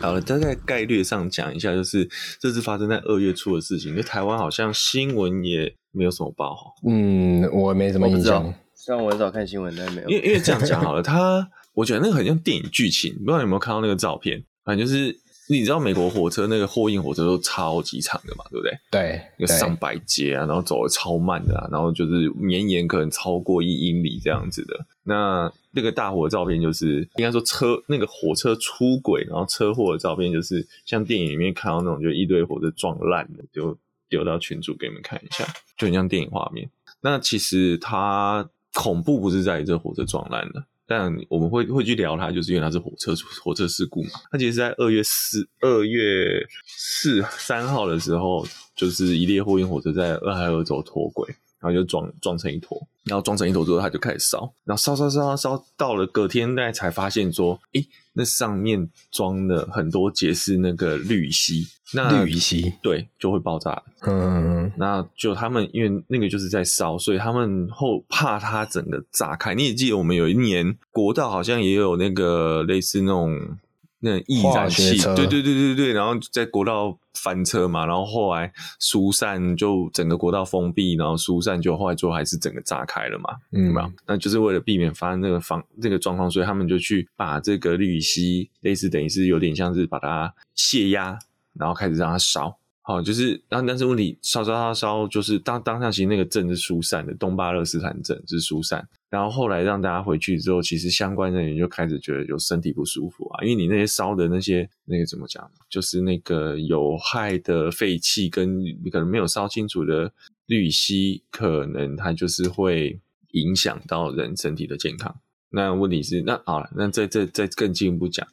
好了，大概概率上讲一下，就是这次发生在二月初的事情。就台湾好像新闻也没有什么报。嗯，我没什么印象。虽然我很少看新闻，但没有。因为因为这样讲好了，他我觉得那个很像电影剧情，不知道你有没有看到那个照片？反正就是。你知道美国火车那个货运火车都超级长的嘛，对不对？对，有上百节啊，然后走的超慢的啊，然后就是绵延可能超过一英里这样子的。那那个大火的照片就是应该说车那个火车出轨，然后车祸的照片就是像电影里面看到那种，就一堆火车撞烂的，就丢到群组给你们看一下，就很像电影画面。那其实它恐怖不是在于这火车撞烂的。但我们会会去聊它，就是因为它是火车火车事故嘛。它其实，在二月四二月四三号的时候，就是一列货运火车在俄亥俄州脱轨，然后就撞撞成一坨，然后撞成一坨之后，它就开始烧，然后烧烧烧烧烧，到了隔天，大家才发现说，诶那上面装了很多节是那个氯乙烯，那氯乙烯对就会爆炸。嗯，那就他们因为那个就是在烧，所以他们后怕它整个炸开。你也记得我们有一年国道好像也有那个类似那种。那易燃气，对对对对对，然后在国道翻车嘛，然后后来疏散，就整个国道封闭，然后疏散，就后来最后还是整个炸开了嘛，嗯，有没有？那就是为了避免发生那个防这个状况，所以他们就去把这个氯乙烯，类似等于是有点像是把它泄压，然后开始让它烧。好，就是，然后但是问题烧烧烧烧，就是当当下其实那个镇是疏散的，东巴勒斯坦镇是疏散。然后后来让大家回去之后，其实相关人员就开始觉得有身体不舒服啊，因为你那些烧的那些那个怎么讲，就是那个有害的废气跟你可能没有烧清楚的氯乙烯，可能它就是会影响到人身体的健康。那问题是，那好了，那再再再更进一步讲，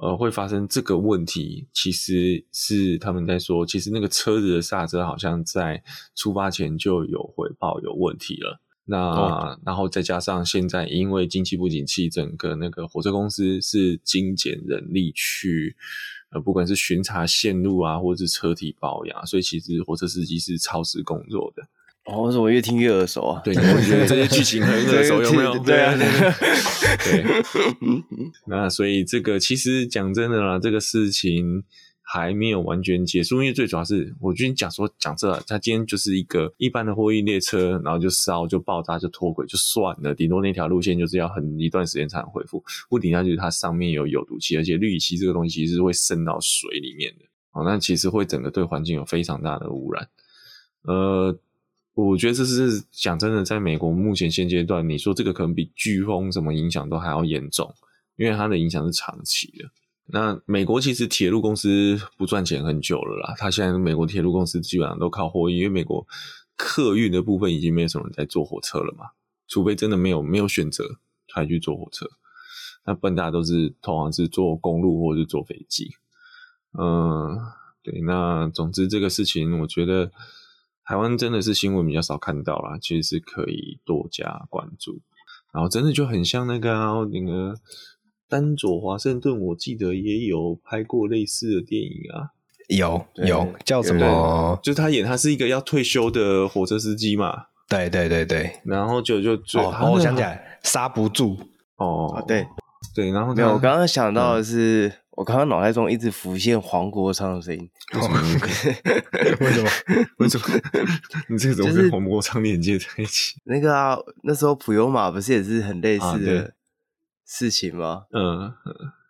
呃，会发生这个问题，其实是他们在说，其实那个车子的刹车好像在出发前就有回报有问题了。那、哦、然后再加上现在因为经济不景气，整个那个火车公司是精简人力去，呃，不管是巡查线路啊，或者是车体保养，所以其实火车司机是超时工作的。哦，我怎么越听越耳熟啊？对，我觉得这些剧情很耳熟，有没有？对啊，对，对。那所以这个其实讲真的啦，这个事情还没有完全结束，因为最主要是我今天讲说讲这，他今天就是一个一般的货运列车，然后就烧就爆炸就脱轨就算了，顶多那条路线就是要很一段时间才能恢复。不顶它就是它上面有有毒气，而且氯乙烯这个东西其实是会渗到水里面的，哦，那其实会整个对环境有非常大的污染，呃。我觉得这是讲真的，在美国目前现阶段，你说这个可能比飓风什么影响都还要严重，因为它的影响是长期的。那美国其实铁路公司不赚钱很久了啦，它现在美国铁路公司基本上都靠货运，因为美国客运的部分已经没有什么人在坐火车了嘛，除非真的没有没有选择才去坐火车，那不然大家都是通常是坐公路或者是坐飞机。嗯，对，那总之这个事情，我觉得。台湾真的是新闻比较少看到啦，其实是可以多加关注。然后真的就很像那个、啊、那个丹佐华盛顿，我记得也有拍过类似的电影啊，有有叫什么？就是他演他是一个要退休的火车司机嘛。对对对对，然后就就就、哦，我想起来，刹不住哦，啊、对对，然后没有，我刚刚想到的是。嗯我刚刚脑袋中一直浮现黄国昌的声音，为什么？为什么？为什么？你这个怎么跟黄国昌连接在一起？就是、那个啊，那时候普悠玛不是也是很类似的事情吗？嗯、啊，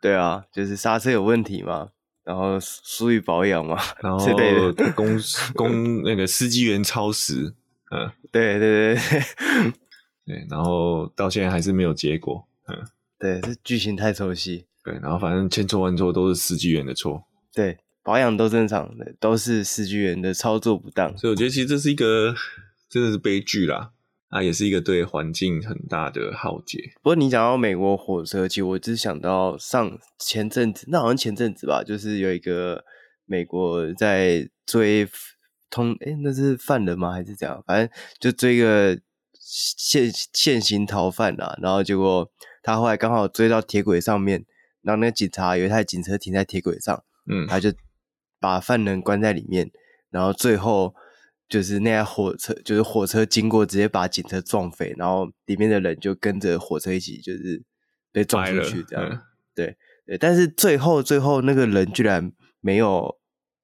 对啊，就是刹车有问题嘛，然后疏于保养嘛，然后公公那个司机员超时，嗯，对对对对，对，然后到现在还是没有结果，嗯，对，这剧情太熟悉。对，然后反正千错万错都是司机员的错。对，保养都正常的，都是司机员的操作不当。所以我觉得其实这是一个真的是悲剧啦，啊，也是一个对环境很大的浩劫。不过你讲到美国火车，其实我只想到上前阵子，那好像前阵子吧，就是有一个美国在追通，诶那是犯人吗？还是怎样？反正就追一个现现行逃犯啊，然后结果他后来刚好追到铁轨上面。然后那个警察有一台警车停在铁轨上，嗯，他就把犯人关在里面，然后最后就是那台火车，就是火车经过，直接把警车撞飞，然后里面的人就跟着火车一起就是被撞出去，这样，对，对，但是最后最后那个人居然没有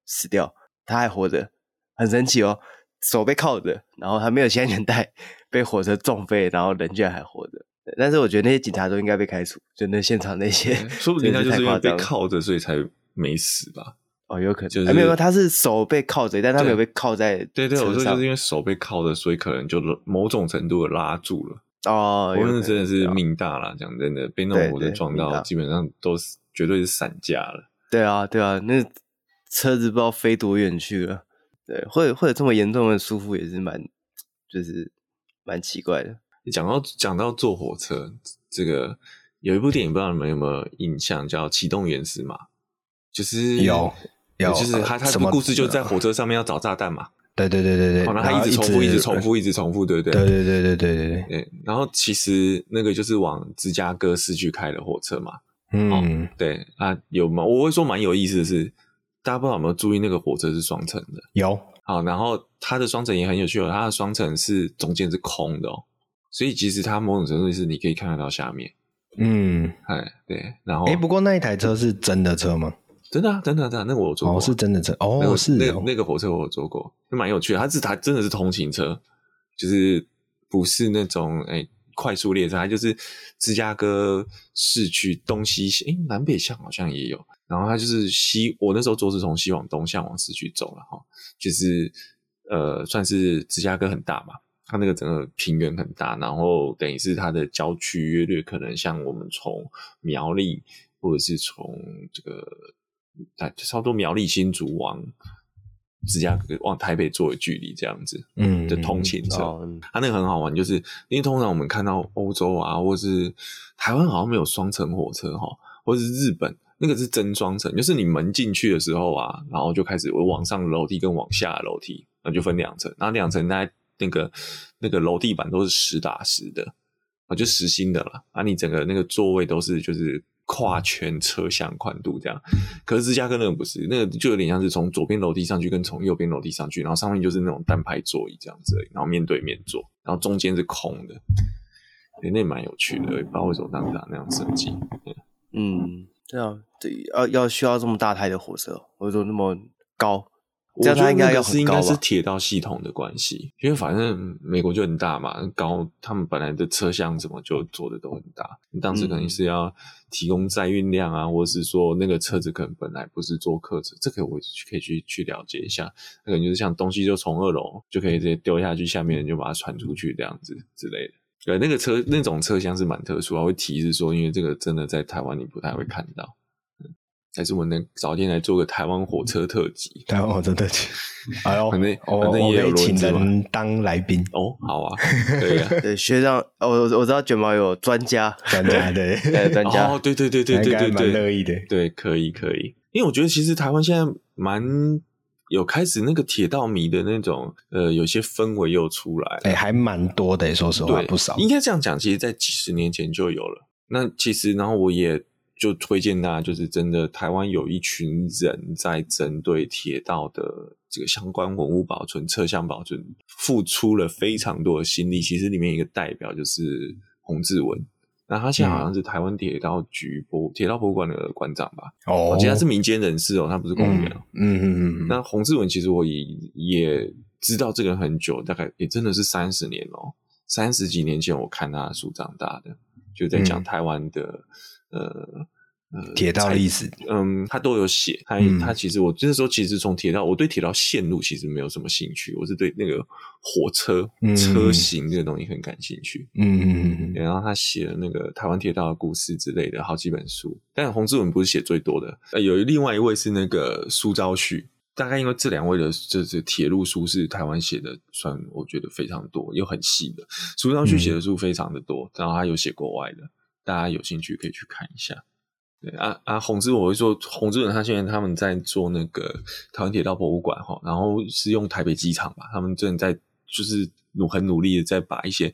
死掉，他还活着，很神奇哦，手被铐着，然后他没有系安全带被火车撞飞，然后人居然还活着。但是我觉得那些警察都应该被开除，就那现场那些，说不定他就是因为被铐着，所以才没死吧？哦，有可能，就是、没有，他是手被铐着，但他没有被铐在。对对，我说就是因为手被铐着，所以可能就某种程度的拉住了。哦，我们真的是命大了，讲真的，被那种火车撞到，基本上都是绝对是散架了。对啊，对啊，那车子不知道飞多远去了。对，或者或者这么严重的疏忽也是蛮，就是蛮奇怪的。讲到讲到坐火车，这个有一部电影，不知道你们有没有印象，叫《启动原始码》，就是有有，就是他他的故事就在火车上面要找炸弹嘛。对对对对对，然后他一直重复，一直重复，一直重复，对不对？对对对对对对对。然后其实那个就是往芝加哥市区开的火车嘛。嗯，对啊，有吗？我会说蛮有意思的是，大家不知道有没有注意那个火车是双层的？有。好，然后它的双层也很有趣哦，它的双层是中间是空的哦。所以其实它某种程度是你可以看得到下面，嗯，哎，对，然后，哎，不过那一台车是真的车吗？真的啊，真的，真的，那个我坐过，哦，是真的车，哦，那个、是那个、那个火车我有坐过，就蛮有趣的。它是它真的是通勤车，就是不是那种哎快速列车，它就是芝加哥市区东西，哎南北向好像也有。然后它就是西，我那时候坐是从西往东向往市区走了哈，就是呃算是芝加哥很大嘛。它那个整个平原很大，然后等于是它的郊区约略可能像我们从苗栗或者是从这个哎差不多苗栗新竹往芝加哥往台北坐的距离这样子，嗯，的通勤车，嗯、它那个很好玩，就是因为通常我们看到欧洲啊，或是台湾好像没有双层火车哈，或者是日本那个是真双层，就是你门进去的时候啊，然后就开始我往上的楼梯跟往下的楼梯，那就分两层，然后两层大概。那个那个楼地板都是实打实的啊，就实心的了啊！你整个那个座位都是就是跨全车厢宽度这样，可是芝加哥那个不是，那个就有点像是从左边楼梯上去跟从右边楼梯上去，然后上面就是那种单排座椅这样子，然后面对面坐，然后中间是空的，欸、那蛮有趣的，不知道为什么当时那样设计。嗯，对啊对，要要需要这么大台的火车，或者说那么高。我觉得应该是应该是铁道系统的关系，因为反正美国就很大嘛，高他们本来的车厢怎么就做的都很大，当时肯定是要提供载运量啊，或者是说那个车子可能本来不是做客车，这个我可以去去了解一下，那可能就是像东西就从二楼就可以直接丢下去，下面人就把它传出去这样子之类的。对，那个车那种车厢是蛮特殊，会提示说，因为这个真的在台湾你不太会看到。还是我能早点来做个台湾火车特辑。台湾火车特辑，哎呦，反正反正也有请人当来宾哦，好啊，对啊，对学长，我我知道卷毛有专家，专家 对，专家哦，对对对对对对对，蛮乐意的，对，可以可以，因为我觉得其实台湾现在蛮有开始那个铁道迷的那种，呃，有些氛围又出来，哎，还蛮多的，说实话不少，应该这样讲，其实，在几十年前就有了。那其实，然后我也。就推荐大家，就是真的，台湾有一群人在针对铁道的这个相关文物保存、车厢保存，付出了非常多的心力。其实里面一个代表就是洪志文，那他现在好像是台湾铁道局博铁道博物馆的馆长吧？哦，其实他是民间人士哦，他不是公务员。嗯嗯嗯嗯。那洪志文其实我也也知道这个人很久，大概也真的是三十年哦，三十几年前我看他的书长大的，就在讲台湾的。嗯呃呃，铁道历史，嗯，他都有写。他、嗯、他其实我那时候其实从铁道，我对铁道线路其实没有什么兴趣，我是对那个火车、嗯、车型这个东西很感兴趣。嗯嗯嗯。然后他写了那个台湾铁道的故事之类的好几本书，但洪志文不是写最多的。呃，有另外一位是那个苏昭旭，大概因为这两位的这这铁路书是台湾写的，算我觉得非常多又很细的。苏昭旭写的书非常的多，嗯、然后他有写国外的。大家有兴趣可以去看一下。对啊啊，洪志，我会说洪志文，他现在他们在做那个台湾铁道博物馆哈，然后是用台北机场吧，他们正在就是努很努力的在把一些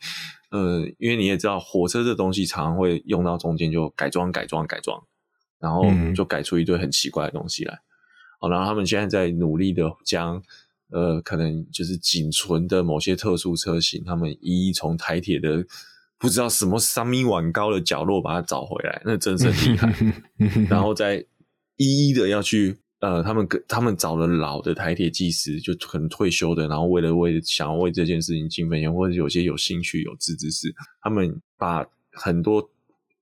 呃，因为你也知道火车这东西常常会用到中间就改装改装改装，然后就改出一堆很奇怪的东西来。好，然后他们现在在努力的将呃，可能就是仅存的某些特殊车型，他们一一从台铁的。不知道什么三米碗高的角落把它找回来，那真是厉害。然后再一一的要去。呃，他们跟他们找了老的台铁技师，就可能退休的，然后为了为想要为这件事情尽分力，或者有些有兴趣有志之士，他们把很多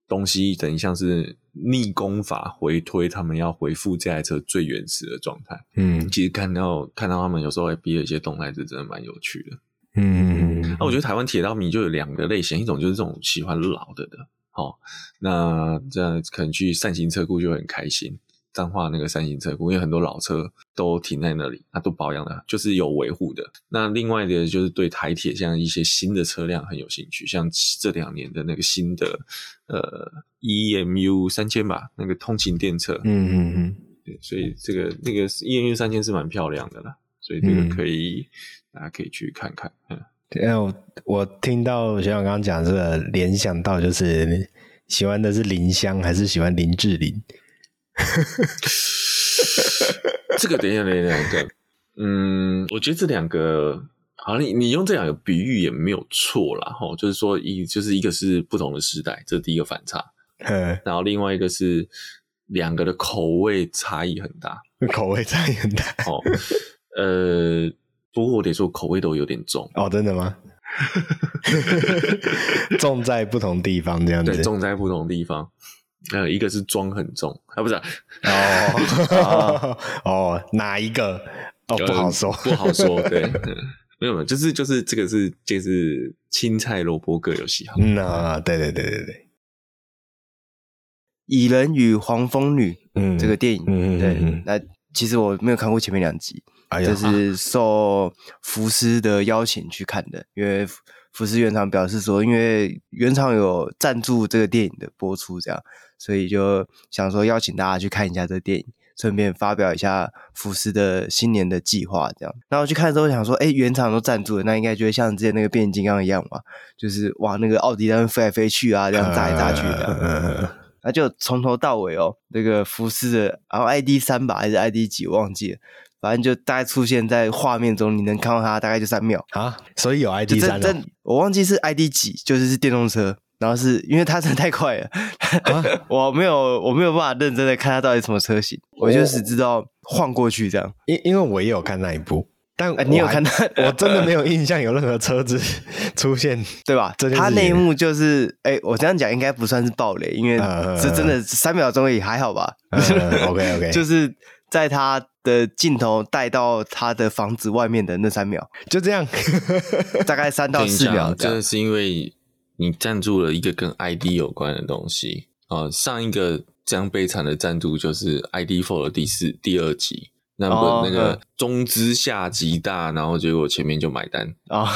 东西等于像是逆功法回推，他们要回复这台车最原始的状态。嗯，其实看到看到他们有时候会逼了一些动态，是真的蛮有趣的。嗯，那我觉得台湾铁道迷就有两个类型，一种就是这种喜欢老的的，好，那这样可能去扇形车库就很开心。彰化那个三型车库，因为很多老车都停在那里，它都保养的，就是有维护的。那另外的，就是对台铁像一些新的车辆很有兴趣，像这两年的那个新的呃 EMU 三千吧，那个通勤电车，嗯嗯嗯，对，所以这个那个 EMU 三千是蛮漂亮的啦，所以这个可以、嗯、大家可以去看看。嗯，对，我我听到学长刚刚讲这个，联想到就是喜欢的是林香还是喜欢林志玲？这个等一下，等一下，两个，嗯，我觉得这两个，好，你你用这两个比喻也没有错啦，哈，就是说一就是一个是不同的时代，这是第一个反差，嗯，然后另外一个是两个的口味差异很大，口味差异很大，哦，呃，不过我得说口味都有点重，哦，真的吗？重在不同地方，这样子，对，重在不同地方。呃，一个是妆很重啊，不是、啊、哦哦，哪一个哦不好说，不好说，对，没有没有，就是就是这个是就是青菜萝卜各有喜好，嗯啊，对对对对对，蚁人与黄蜂女，嗯，这个电影，嗯对，嗯那其实我没有看过前面两集，就是受福斯的邀请去看的，因为。福斯原厂表示说，因为原厂有赞助这个电影的播出，这样，所以就想说邀请大家去看一下这个电影，顺便发表一下福斯的新年的计划，这样。然后去看的时候想说，哎，原厂都赞助了，那应该就会像之前那个变形金刚一样嘛，就是哇，那个奥迪在那飞来飞去啊，这样炸来炸去的。嗯，那就从头到尾哦，那个福斯的，然后 ID 三吧还是 ID 几，忘记了。反正就大概出现在画面中，你能看到它大概就三秒啊，所以有 ID 三了。我忘记是 ID 几，就是是电动车，然后是因为它真的太快了，啊、我没有我没有办法认真的看它到底什么车型，我就只知道晃过去这样。因因为我也有看那一部，但你有看到？我真的没有印象有任何车子 出现，对吧？它那一幕就是，哎、欸，我这样讲应该不算是暴雷，因为这真的三秒钟也还好吧。嗯、OK OK，就是。在他的镜头带到他的房子外面的那三秒，就这样，大概三到四秒。真的是因为你赞助了一个跟 ID 有关的东西啊。上一个这样悲惨的赞助就是 ID FOR 的第四第二集。那本那个中之下极大，然后结果前面就买单啊，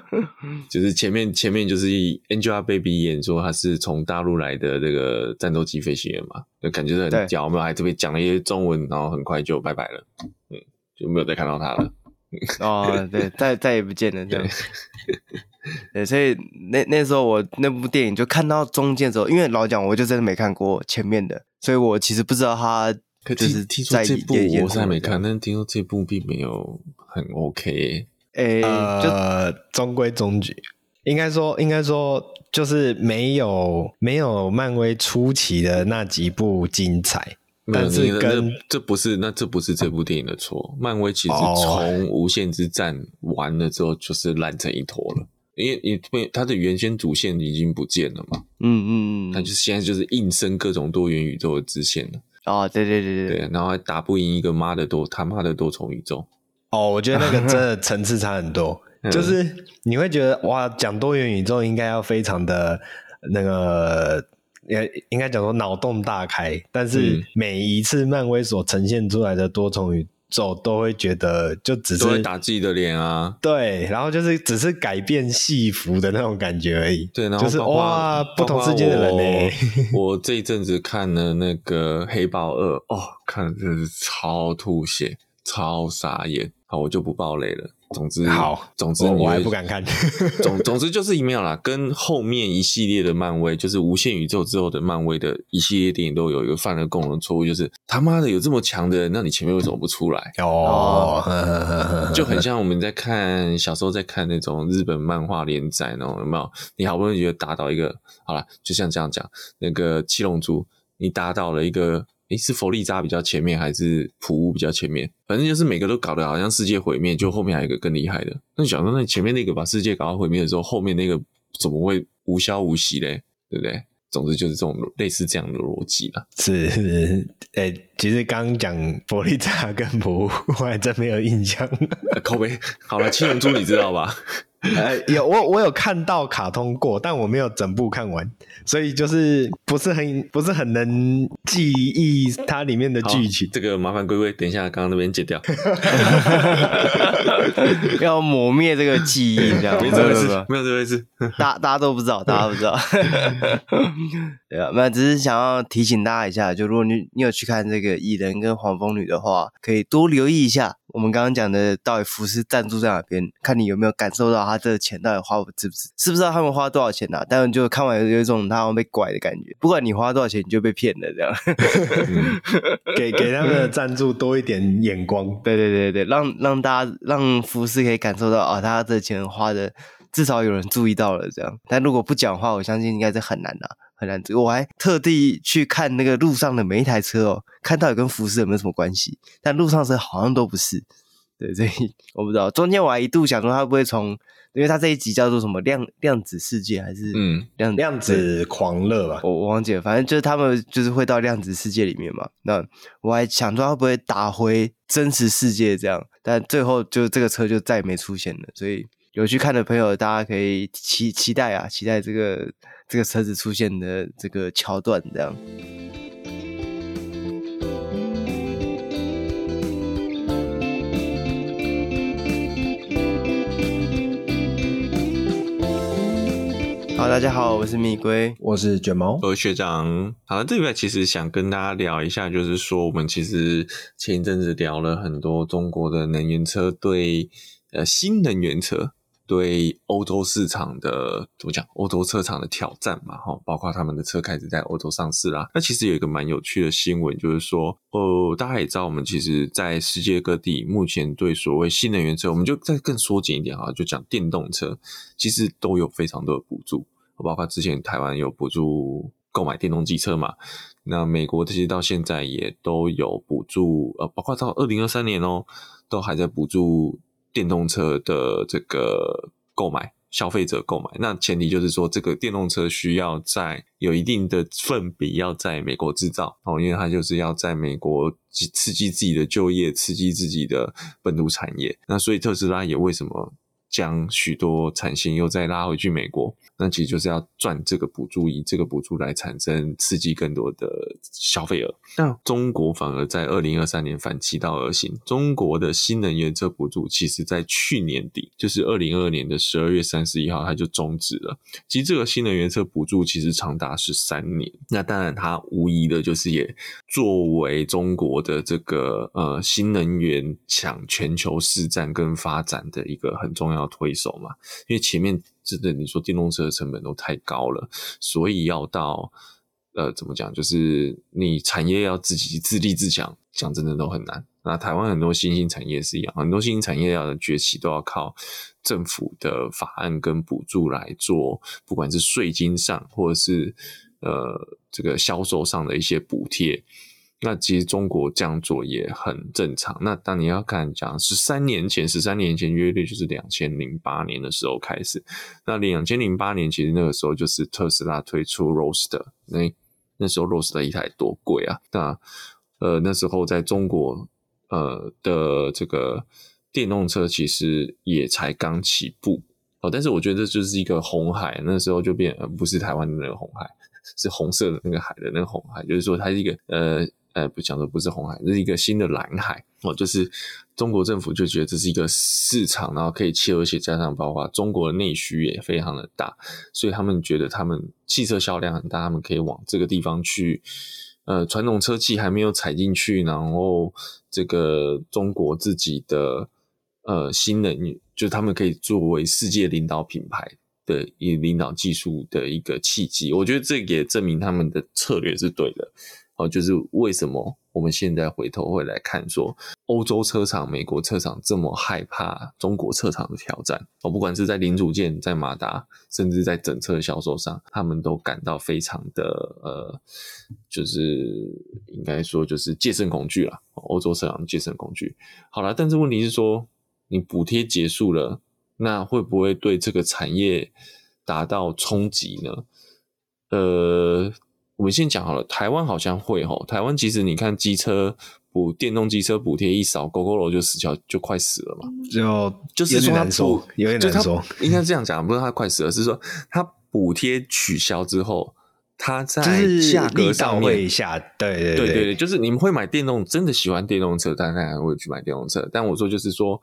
就是前面前面就是 Angelababy 演说他是从大陆来的这个战斗机飞行员嘛，就感觉很屌，我们还特别讲了一些中文，然后很快就拜拜了，嗯，就没有再看到他了。哦，对，再再也不见了，这样。对，所以那那时候我那部电影就看到中间的时候，因为老讲我就真的没看过前面的，所以我其实不知道他。可是听说这部我是还没看，但是听说这部并没有很 OK，欸。呃，中规中矩，应该说，应该说就是没有没有漫威初期的那几部精彩。但是跟这不是那这不是这部电影的错，漫威其实从无限之战完了之后就是烂成一坨了，因为因为它的原先主线已经不见了嘛。嗯嗯嗯，它就是现在就是硬生各种多元宇宙的支线了。哦，对对对对对，然后还打不赢一个妈的多他妈的多重宇宙。哦，我觉得那个真的 层次差很多，就是你会觉得哇，讲多元宇宙应该要非常的那个，应应该讲说脑洞大开，但是每一次漫威所呈现出来的多重宇宙。走都会觉得就只是会打自己的脸啊，对，然后就是只是改变戏服的那种感觉而已。对，然后就是哇，不同世界的人呢。我 这一阵子看了那个黑豹二，哦，看的真是超吐血、超傻眼。好，我就不爆雷了。总之好，总之我还不敢看。总总之就是没有啦，跟后面一系列的漫威，就是无限宇宙之后的漫威的一系列电影都有一个犯了共同错误，就是他妈的有这么强的人，那你前面为什么不出来？哦，就很像我们在看小时候在看那种日本漫画连载那种，有没有？你好不容易觉得打倒一个，好了，就像这样讲，那个七龙珠，你打倒了一个。诶，是佛利扎比较前面，还是普乌比较前面？反正就是每个都搞得好像世界毁灭，就后面还有一个更厉害的。那你想说，那前面那个把世界搞到毁灭的时候，后面那个怎么会无消无息嘞？对不对？总之就是这种类似这样的逻辑啦。是，诶，其实刚刚讲佛利扎跟普乌，我还真没有印象。口碑好了，七龙珠你知道吧？呃，有我我有看到卡通过，但我没有整部看完，所以就是不是很不是很能记忆它里面的剧情。这个麻烦龟龟等一下刚刚那边剪掉，要抹灭这个记忆，这样没这回事，没有这回事，大家大家都不知道，大家都不知道。对啊，那只是想要提醒大家一下，就如果你你有去看这个蚁人跟黄蜂女的话，可以多留意一下。我们刚刚讲的到底服饰赞助在哪边？看你有没有感受到他这个钱到底花不值不值？知不知道他们花多少钱啊？但是就看完有一种他好像被拐的感觉。不管你花多少钱，你就被骗了这样。嗯、给给他们的赞助多一点眼光，对对对对，让让大家让服饰可以感受到啊，他的钱花的至少有人注意到了这样。但如果不讲话，我相信应该是很难的、啊。很难，我还特地去看那个路上的每一台车哦，看到底跟福斯有没有什么关系？但路上车好像都不是，对，所以我不知道。中间我还一度想说，他会不会从，因为他这一集叫做什么量量子世界，还是嗯量量子狂热吧？我我忘记了，反正就是他们就是会到量子世界里面嘛。那我还想说，他会不会打回真实世界这样？但最后就这个车就再也没出现了。所以有去看的朋友，大家可以期期待啊，期待这个。这个车子出现的这个桥段，这样。好，大家好，我是蜜龟，我是卷毛，我是学长。好了，这里边其实想跟大家聊一下，就是说我们其实前一阵子聊了很多中国的能源车对呃新能源车。对欧洲市场的怎么讲？欧洲车厂的挑战嘛，哈，包括他们的车开始在欧洲上市啦。那其实有一个蛮有趣的新闻，就是说，哦，大家也知道，我们其实，在世界各地目前对所谓新能源车，我们就再更缩紧一点哈，就讲电动车，其实都有非常多的补助，包括之前台湾有补助购买电动机车嘛，那美国这些到现在也都有补助，呃，包括到二零二三年哦，都还在补助。电动车的这个购买，消费者购买，那前提就是说，这个电动车需要在有一定的份比要在美国制造哦，因为它就是要在美国刺激自己的就业，刺激自己的本土产业。那所以特斯拉也为什么将许多产线又再拉回去美国？那其实就是要赚这个补助，以这个补助来产生刺激更多的消费额。那中国反而在二零二三年反其道而行，中国的新能源车补助，其实在去年底，就是二零二二年的十二月三十一号，它就终止了。其实这个新能源车补助其实长达十三年。那当然，它无疑的就是也作为中国的这个呃新能源抢全球市占跟发展的一个很重要要推手嘛，因为前面。真的，你说电动车的成本都太高了，所以要到呃，怎么讲？就是你产业要自己自立自强，讲真的都很难。那台湾很多新兴产业是一样，很多新兴产业要的崛起都要靠政府的法案跟补助来做，不管是税金上，或者是呃这个销售上的一些补贴。那其实中国这样做也很正常。那当你要看讲十三年前，十三年前约略就是两千零八年的时候开始。那两千零八年其实那个时候就是特斯拉推出 Roaster 那那时候 Roaster 一台多贵啊！那呃那时候在中国呃的这个电动车其实也才刚起步哦。但是我觉得这就是一个红海，那时候就变不是台湾的那个红海，是红色的那个海的那个红海，就是说它是一个呃。呃，不讲的不是红海，这是一个新的蓝海哦。就是中国政府就觉得这是一个市场，然后可以切，而且加上包括中国的内需也非常的大，所以他们觉得他们汽车销量很大，他们可以往这个地方去。呃，传统车企还没有踩进去，然后这个中国自己的呃新能源，就他们可以作为世界领导品牌的一领导技术的一个契机。我觉得这也证明他们的策略是对的。哦，就是为什么我们现在回头会来看说，欧洲车厂、美国车厂这么害怕中国车厂的挑战？哦，不管是在零组件、在马达，甚至在整车销售上，他们都感到非常的呃，就是应该说就是戒慎恐惧了。欧洲车厂戒慎恐惧。好了，但是问题是说，你补贴结束了，那会不会对这个产业达到冲击呢？呃。我们先讲好了，台湾好像会吼，台湾其实你看机车补电动机车补贴一扫，Gogoro 就死翘，就快死了嘛。就就是说他补，有点难说，应该这样讲，不是他快死了，是说他补贴取消之后，他在价格上面一下，对对对对对，就是你们会买电动，真的喜欢电动车，当然会去买电动车。但我说就是说，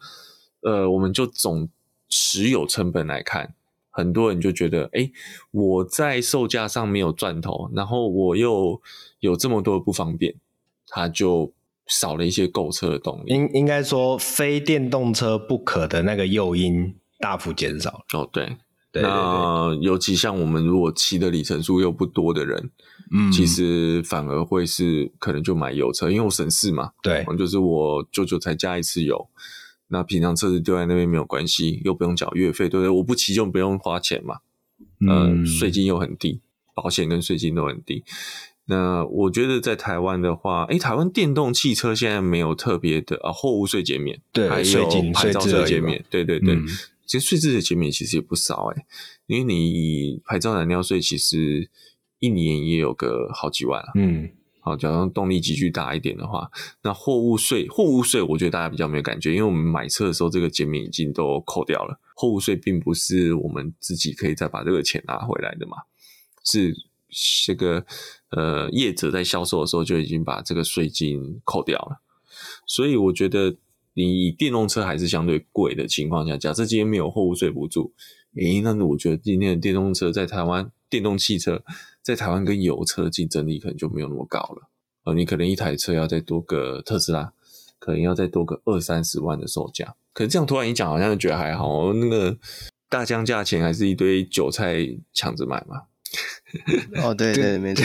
呃，我们就总持有成本来看。很多人就觉得，哎、欸，我在售价上没有赚头，然后我又有这么多的不方便，他就少了一些购车的动力。应应该说，非电动车不可的那个诱因大幅减少。哦，对，对对对，那尤其像我们如果骑的里程数又不多的人，嗯，其实反而会是可能就买油车，因为我省事嘛。对，就是我舅舅才加一次油。那平常车子丢在那边没有关系，又不用缴月费，对不对？我不骑就不用花钱嘛，嗯、呃，税金又很低，保险跟税金都很低。那我觉得在台湾的话，诶，台湾电动汽车现在没有特别的啊，货物税减免，对，还有牌照税减免，对对对，嗯、其实税制的减免其实也不少诶，因为你牌照燃料税其实一年也有个好几万啊，嗯。好，假如动力级距大一点的话，那货物税，货物税，我觉得大家比较没有感觉，因为我们买车的时候，这个减免已经都扣掉了。货物税并不是我们自己可以再把这个钱拿回来的嘛，是这个呃业者在销售的时候就已经把这个税金扣掉了。所以我觉得，你以电动车还是相对贵的情况下，假设今天没有货物税补助，诶，那我觉得今天的电动车在台湾，电动汽车。在台湾跟油车竞争力可能就没有那么高了，呃，你可能一台车要再多个特斯拉，可能要再多个二三十万的售价。可是这样突然一讲，好像就觉得还好，那个大降价钱还是一堆韭菜抢着买嘛。哦，对 对，没错，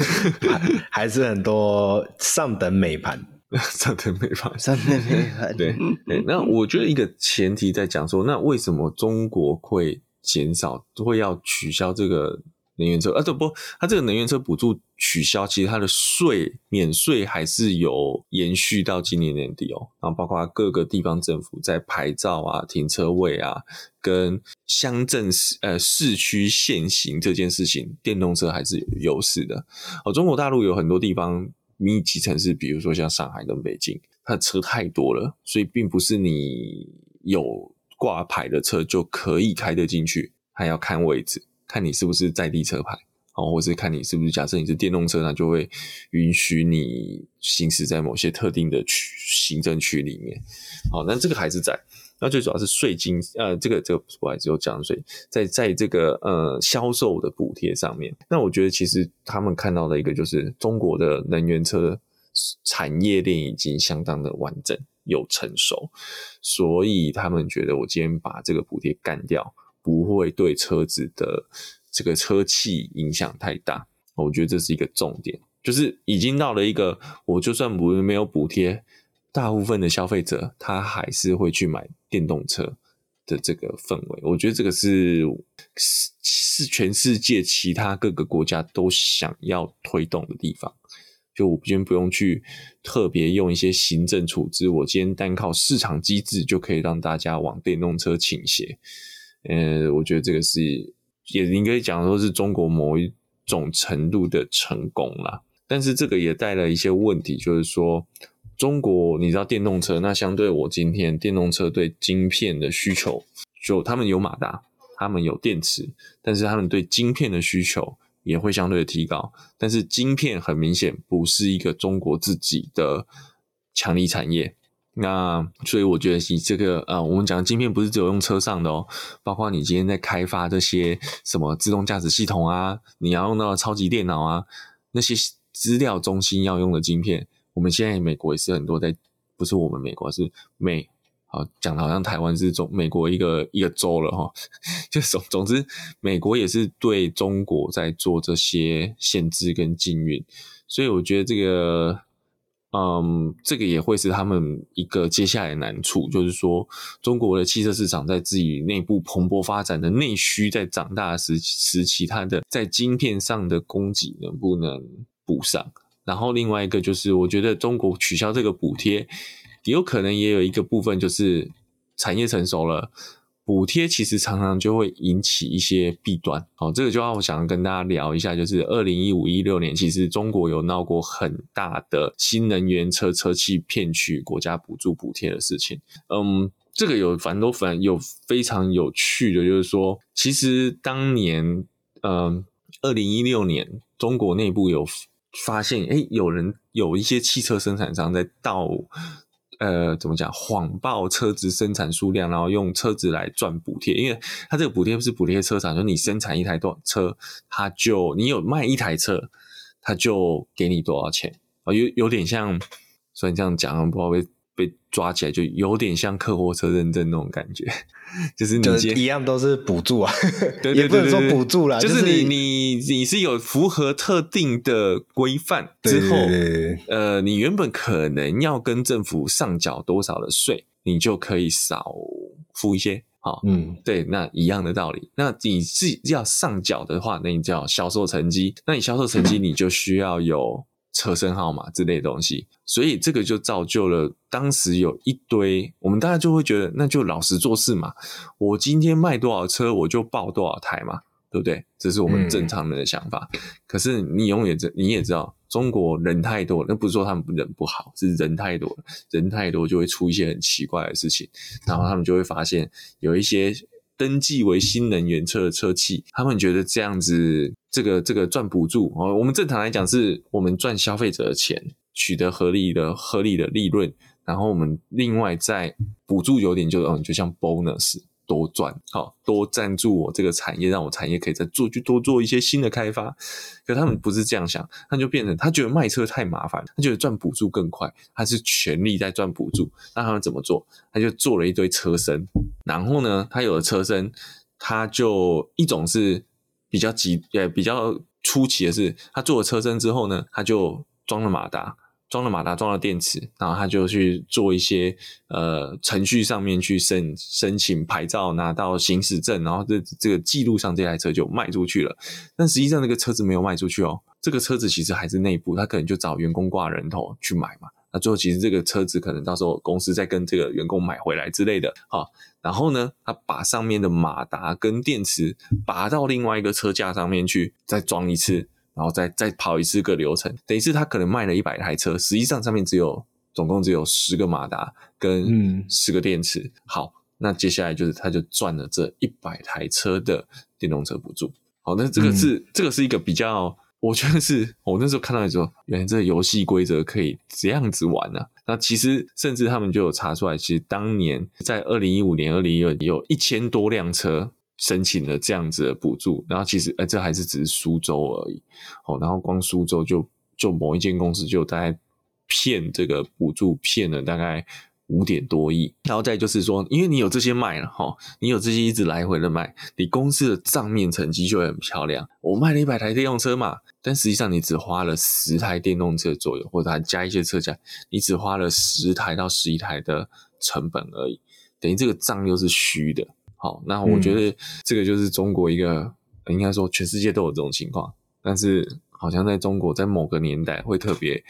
还还是很多上等美盘，上等美盘，上等美盘。对对，那我觉得一个前提在讲说，那为什么中国会减少，会要取消这个？能源车啊，对不？它这个能源车补助取消，其实它的税免税还是有延续到今年年底哦。然后包括各个地方政府在牌照啊、停车位啊、跟乡镇市呃市区限行这件事情，电动车还是有优势的。哦，中国大陆有很多地方密集城市，比如说像上海跟北京，它的车太多了，所以并不是你有挂牌的车就可以开得进去，还要看位置。看你是不是在地车牌，哦，或是看你是不是假设你是电动车，那就会允许你行驶在某些特定的区行政区里面。好，那这个还是在，那最主要是税金，呃，这个这个我还只有讲税，在在这个呃销售的补贴上面。那我觉得其实他们看到的一个就是中国的能源车产业链已经相当的完整又成熟，所以他们觉得我今天把这个补贴干掉。不会对车子的这个车气影响太大，我觉得这是一个重点，就是已经到了一个，我就算不没有补贴，大部分的消费者他还是会去买电动车的这个氛围，我觉得这个是是是全世界其他各个国家都想要推动的地方，就我今天不用去特别用一些行政处置，我今天单靠市场机制就可以让大家往电动车倾斜。呃，我觉得这个是也应该讲说是中国某一种程度的成功啦。但是这个也带来一些问题，就是说中国你知道电动车，那相对我今天电动车对晶片的需求，就他们有马达，他们有电池，但是他们对晶片的需求也会相对的提高。但是晶片很明显不是一个中国自己的强力产业。那所以我觉得你这个呃，我们讲的晶片不是只有用车上的哦，包括你今天在开发这些什么自动驾驶系统啊，你要用到超级电脑啊，那些资料中心要用的晶片，我们现在美国也是很多在，不是我们美国是美好，讲的好像台湾是中美国一个一个州了哈，就总总之，美国也是对中国在做这些限制跟禁运，所以我觉得这个，嗯，这个也会是他们一个接下来的难处，就是说中国的汽车市场在自己内部蓬勃发展的内需在长大的时时期，它的在晶片上的供给能不能补上？然后另外一个就是，我觉得中国取消这个补贴。有可能也有一个部分，就是产业成熟了，补贴其实常常就会引起一些弊端。哦，这个就让我想跟大家聊一下，就是二零一五一六年，其实中国有闹过很大的新能源车车企骗取国家补助补贴的事情。嗯，这个有反正都反有非常有趣的，就是说，其实当年，嗯，二零一六年，中国内部有发现，诶，有人有一些汽车生产商在盗。呃，怎么讲？谎报车子生产数量，然后用车子来赚补贴，因为它这个补贴不是补贴车厂，就是你生产一台多少车，他就你有卖一台车，他就给你多少钱啊？有有点像，所以这样讲，不知道会。被抓起来就有点像客货车认证那种感觉，就是你一样都是补助啊，对对对对对，也不能说补助啦，就是你你你是有符合特定的规范之后，呃，你原本可能要跟政府上缴多少的税，你就可以少付一些，好，嗯，对，那一样的道理，那你是要上缴的话，那你叫销售成绩，那你销售成绩你就需要有。车身号码之类的东西，所以这个就造就了当时有一堆我们大家就会觉得，那就老实做事嘛。我今天卖多少车，我就报多少台嘛，对不对？这是我们正常人的想法。嗯、可是你永远知你也知道，中国人太多了，那不是说他们人不好，是人太多了，人太多就会出一些很奇怪的事情，然后他们就会发现有一些。登记为新能源车的车企，他们觉得这样子，这个这个赚补助哦，我们正常来讲是我们赚消费者的钱，取得合理的合理的利润，然后我们另外再补助有点就嗯，就像 bonus。多赚好，多赞助我这个产业，让我产业可以再做，去多做一些新的开发。可他们不是这样想，他就变成他觉得卖车太麻烦，他觉得赚补助更快，他是全力在赚补助。那他们怎么做？他就做了一堆车身，然后呢，他有了车身，他就一种是比较急，也比较初期的是，他做了车身之后呢，他就装了马达。装了马达，装了电池，然后他就去做一些呃程序上面去申申请牌照，拿到行驶证，然后这这个记录上这台车就卖出去了。但实际上那个车子没有卖出去哦，这个车子其实还是内部，他可能就找员工挂人头去买嘛。那最后其实这个车子可能到时候公司再跟这个员工买回来之类的。好，然后呢，他把上面的马达跟电池拔到另外一个车架上面去，再装一次。然后再再跑一次个流程，等于是他可能卖了一百台车，实际上上面只有总共只有十个马达跟十个电池。嗯、好，那接下来就是他就赚了这一百台车的电动车补助。好，那这个是、嗯、这个是一个比较，我觉得是我那时候看到的时候，原来这个游戏规则可以这样子玩呢、啊。那其实甚至他们就有查出来，其实当年在二零一五年、二零一二年有一千多辆车。申请了这样子的补助，然后其实，哎，这还是只是苏州而已，哦，然后光苏州就就某一间公司就大概骗这个补助骗了大概五点多亿，然后再就是说，因为你有这些卖了，哈，你有这些一直来回的卖，你公司的账面成绩就会很漂亮。我卖了一百台电动车嘛，但实际上你只花了十台电动车左右，或者还加一些车价，你只花了十台到十一台的成本而已，等于这个账又是虚的。好，那我觉得这个就是中国一个，嗯、应该说全世界都有这种情况，但是好像在中国在某个年代会特别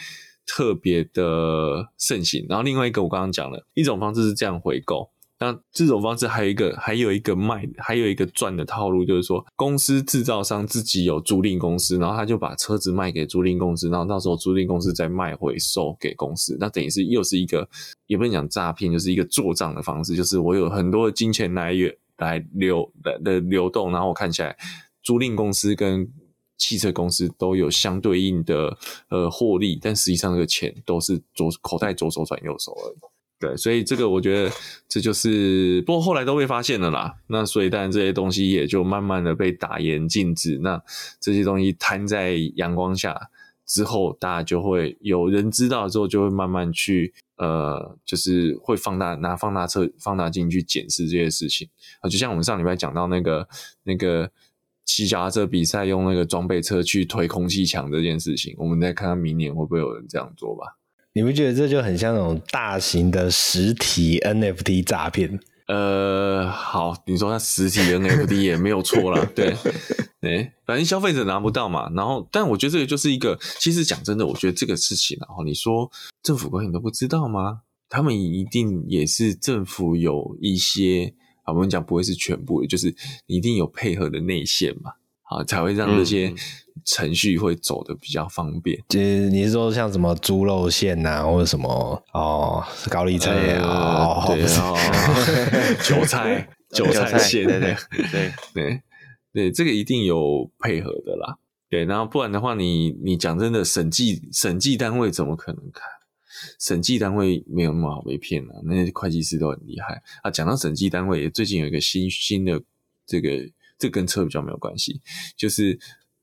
特别的盛行。然后另外一个我刚刚讲了一种方式是这样回购，那这种方式还有一个还有一个卖还有一个赚的套路，就是说公司制造商自己有租赁公司，然后他就把车子卖给租赁公司，然后到时候租赁公司再卖回收给公司，那等于是又是一个。也不能讲诈骗，就是一个做账的方式，就是我有很多的金钱来源来流的的流动，然后我看起来租赁公司跟汽车公司都有相对应的呃获利，但实际上这个钱都是左口袋左手转右手而已。对，所以这个我觉得这就是，不过后来都被发现了啦。那所以当然这些东西也就慢慢的被打严禁止，那这些东西摊在阳光下之后，大家就会有人知道之后，就会慢慢去。呃，就是会放大拿放大测放大镜去检视这些事情啊，就像我们上礼拜讲到那个那个骑脚踏车比赛用那个装备车去推空气墙这件事情，我们再看看明年会不会有人这样做吧？你不觉得这就很像那种大型的实体 NFT 诈骗？呃，好，你说它实体 NFT 也没有错啦，对，对，反正消费者拿不到嘛。然后，但我觉得这个就是一个，其实讲真的，我觉得这个事情，然后你说政府官员都不知道吗？他们一定也是政府有一些，啊，我们讲不会是全部的，就是一定有配合的内线嘛，啊，才会让这些。嗯程序会走的比较方便，就是你是说像什么猪肉馅呐，或者什么哦高丽菜啊，对哦，韭菜 韭菜馅，对对对对对，这个一定有配合的啦。对，然后不然的话你，你你讲真的，审计审计单位怎么可能看？审计单位没有那么好被骗啊，那些会计师都很厉害啊。讲到审计单位，最近有一个新新的这个，这跟车比较没有关系，就是。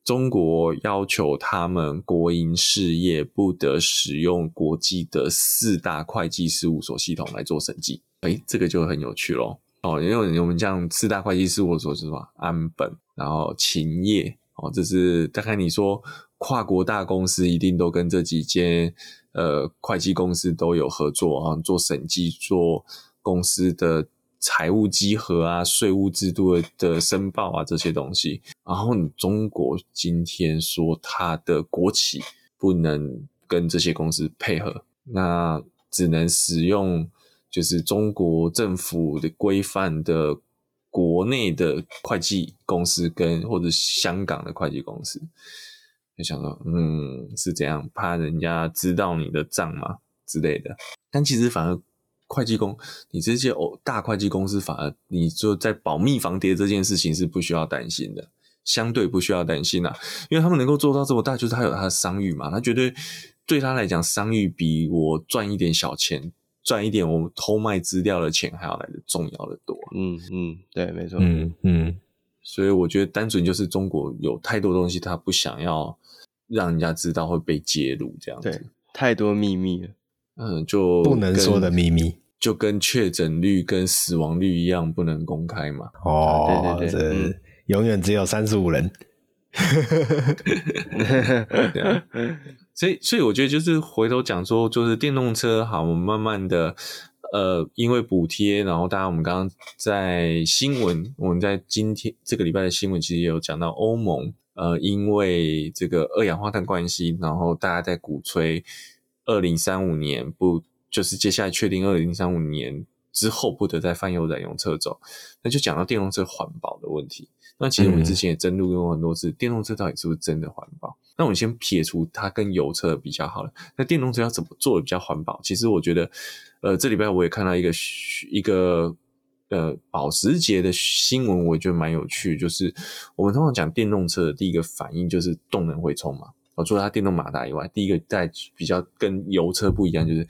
中国要求他们国营事业不得使用国际的四大会计事务所系统来做审计。诶，这个就很有趣咯哦，因为我们讲四大会计事务所是什么？安本，然后勤业哦，这是大概你说跨国大公司一定都跟这几间呃会计公司都有合作啊，做审计，做公司的。财务稽核啊，税务制度的申报啊，这些东西。然后你中国今天说它的国企不能跟这些公司配合，那只能使用就是中国政府的规范的国内的会计公司跟或者香港的会计公司。就想说，嗯，是怎样，怕人家知道你的账吗之类的？但其实反而。会计公，你这些哦大会计公司，反而你就在保密防谍这件事情是不需要担心的，相对不需要担心啊，因为他们能够做到这么大，就是他有他的商誉嘛，他绝对对他来讲，商誉比我赚一点小钱，赚一点我偷卖资料的钱还要来的重要的多。嗯嗯，对，没错，嗯嗯，所以我觉得单纯就是中国有太多东西，他不想要让人家知道会被揭露这样子，对，太多秘密了。嗯，就不能说的秘密，就跟确诊率跟死亡率一样，不能公开嘛。哦，对对对，嗯、永远只有三十五人。对啊，所以所以我觉得就是回头讲说，就是电动车好，我们慢慢的，呃，因为补贴，然后大家我们刚刚在新闻，我们在今天这个礼拜的新闻其实也有讲到欧盟，呃，因为这个二氧化碳关系，然后大家在鼓吹。二零三五年不就是接下来确定二零三五年之后不得再泛用燃油车走，那就讲到电动车环保的问题。那其实我们之前也争论过很多次，电动车到底是不是真的环保？那我们先撇除它跟油车比较好了，那电动车要怎么做的比较环保？其实我觉得，呃，这礼拜我也看到一个一个呃保时捷的新闻，我觉得蛮有趣，就是我们通常讲电动车的第一个反应就是动能回充嘛。哦，除了它电动马达以外，第一个在比较跟油车不一样，就是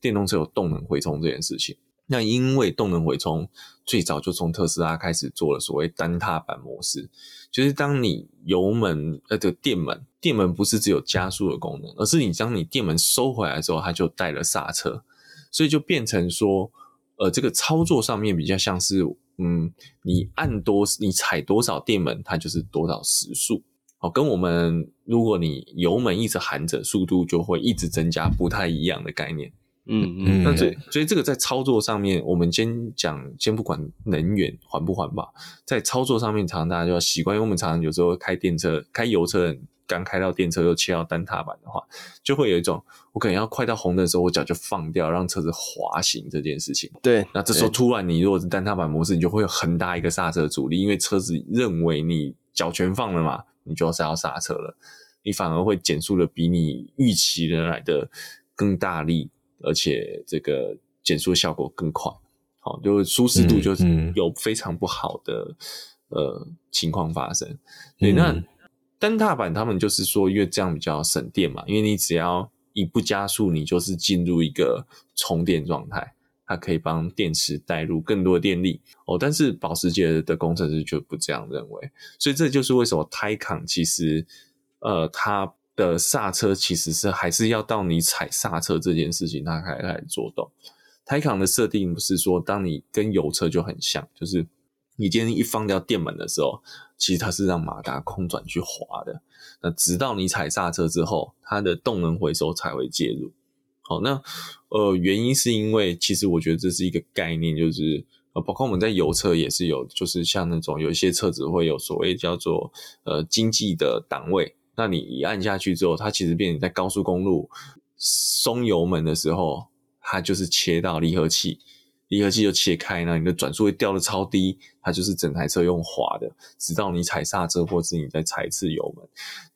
电动车有动能回充这件事情。那因为动能回充最早就从特斯拉开始做了所谓单踏板模式，就是当你油门呃的电门，电门不是只有加速的功能，而是你将你电门收回来之后，它就带了刹车，所以就变成说，呃，这个操作上面比较像是，嗯，你按多你踩多少电门，它就是多少时速。哦，跟我们如果你油门一直含着，速度就会一直增加，不太一样的概念。嗯嗯，那所以所以这个在操作上面，我们先讲，先不管能源环不环保，在操作上面，常常大家就要习惯，因为我们常常有时候开电车、开油车，刚开到电车又切到单踏板的话，就会有一种我可能要快到红灯的时候，我脚就放掉，让车子滑行这件事情。对，那这时候突然你如果是单踏板模式，你就会有很大一个刹车阻力，因为车子认为你脚全放了嘛。你就是要刹车了，你反而会减速的比你预期的来的更大力，而且这个减速效果更快。好，就是舒适度就是有非常不好的、呃情况发生。对，那单踏板他们就是说，因为这样比较省电嘛，因为你只要一不加速，你就是进入一个充电状态。它可以帮电池带入更多的电力哦，但是保时捷的工程师就不这样认为，所以这就是为什么 Taycan 其实呃，它的刹车其实是还是要到你踩刹车这件事情，它才开始做动。Taycan 的设定不是说，当你跟油车就很像，就是你今天一放掉电门的时候，其实它是让马达空转去滑的。那直到你踩刹车之后，它的动能回收才会介入。好，那呃原因是因为其实我觉得这是一个概念，就是呃包括我们在油车也是有，就是像那种有一些车子会有所谓叫做呃经济的档位，那你一按下去之后，它其实变成在高速公路松油门的时候，它就是切到离合器。离合器就切开，那你的转速会掉得超低，它就是整台车用滑的，直到你踩刹车或是你再踩一次油门。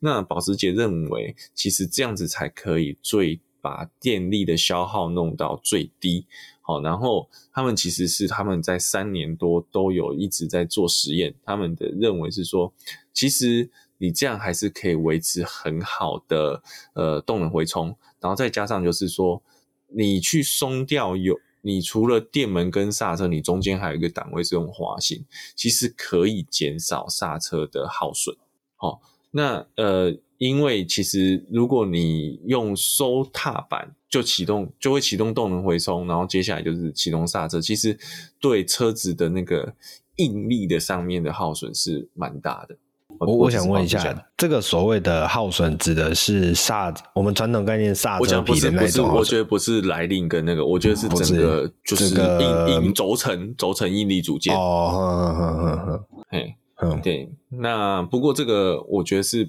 那保时捷认为，其实这样子才可以最把电力的消耗弄到最低。好，然后他们其实是他们在三年多都有一直在做实验，他们的认为是说，其实你这样还是可以维持很好的呃动能回充，然后再加上就是说，你去松掉有。你除了电门跟刹车，你中间还有一个档位是用滑行，其实可以减少刹车的耗损。好，那呃，因为其实如果你用收踏板就启动，就会启动动能回充，然后接下来就是启动刹车，其实对车子的那个应力的上面的耗损是蛮大的。我我想问一下，这个所谓的耗损指的是刹，我们传统概念刹车皮的那种我。我觉得不是来令跟那个，我觉得是整个就是硬硬轴承轴承应力组件。哦，对。那不过这个我觉得是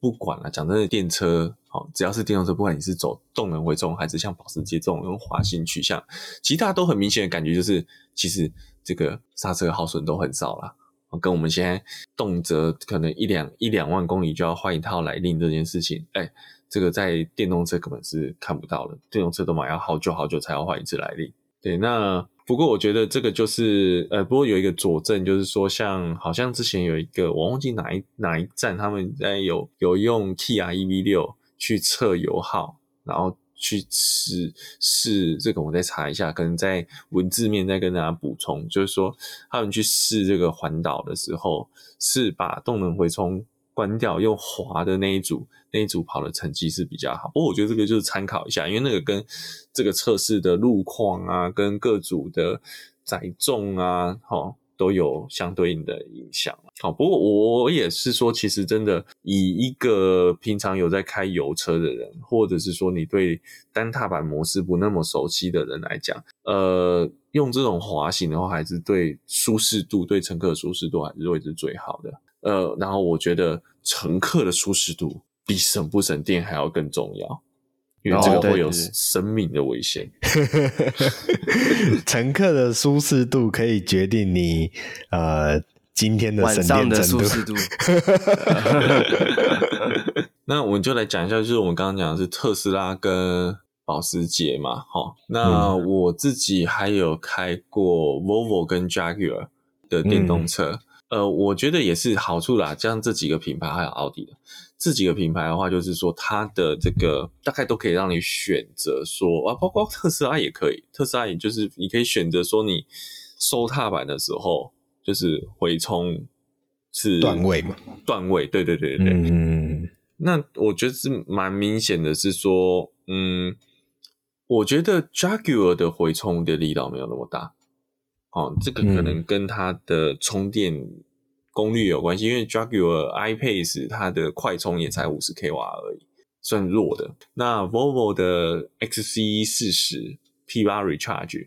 不管了，讲真的，电车好，只要是电动车，不管你是走动能回重，还是像保时捷这种用滑行取向，其他都很明显的感觉就是，其实这个刹车耗损都很少啦。跟我们现在动辄可能一两一两万公里就要换一套来令这件事情，哎，这个在电动车根本是看不到的，电动车都买要好久好久才要换一次来令。对，那不过我觉得这个就是呃，不过有一个佐证，就是说像好像之前有一个我忘记哪一哪一站，他们在有有用 Kia EV6 去测油耗，然后。去试试这个，我再查一下，可能在文字面再跟大家补充，就是说他们去试这个环岛的时候，是把动能回冲关掉，用滑的那一组，那一组跑的成绩是比较好。不过我觉得这个就是参考一下，因为那个跟这个测试的路况啊，跟各组的载重啊，齁。都有相对应的影响。好，不过我也是说，其实真的以一个平常有在开油车的人，或者是说你对单踏板模式不那么熟悉的人来讲，呃，用这种滑行的话，还是对舒适度、对乘客的舒适度还是会是最好的。呃，然后我觉得乘客的舒适度比省不省电还要更重要。因为这个会有生命的危险。乘客的舒适度可以决定你呃今天的省电程度。舒适度。那我们就来讲一下，就是我们刚刚讲的是特斯拉跟保时捷嘛，哈。那我自己还有开过 Volvo 跟 Jaguar 的电动车，嗯、呃，我觉得也是好处啦，像这几个品牌还有奥迪的。这几个品牌的话，就是说它的这个大概都可以让你选择说啊，包括特斯拉也可以，特斯拉也就是你可以选择说你收踏板的时候，就是回充是段位嘛，段位，对对对对对。嗯，那我觉得是蛮明显的，是说，嗯，我觉得 Jaguar 的回充的力道没有那么大，哦，这个可能跟它的充电。功率有关系，因为 Jaguar I-Pace 它的快充也才五十 k 瓦而已，算弱的。那 Volvo 的 XC 四十 P 八 Recharge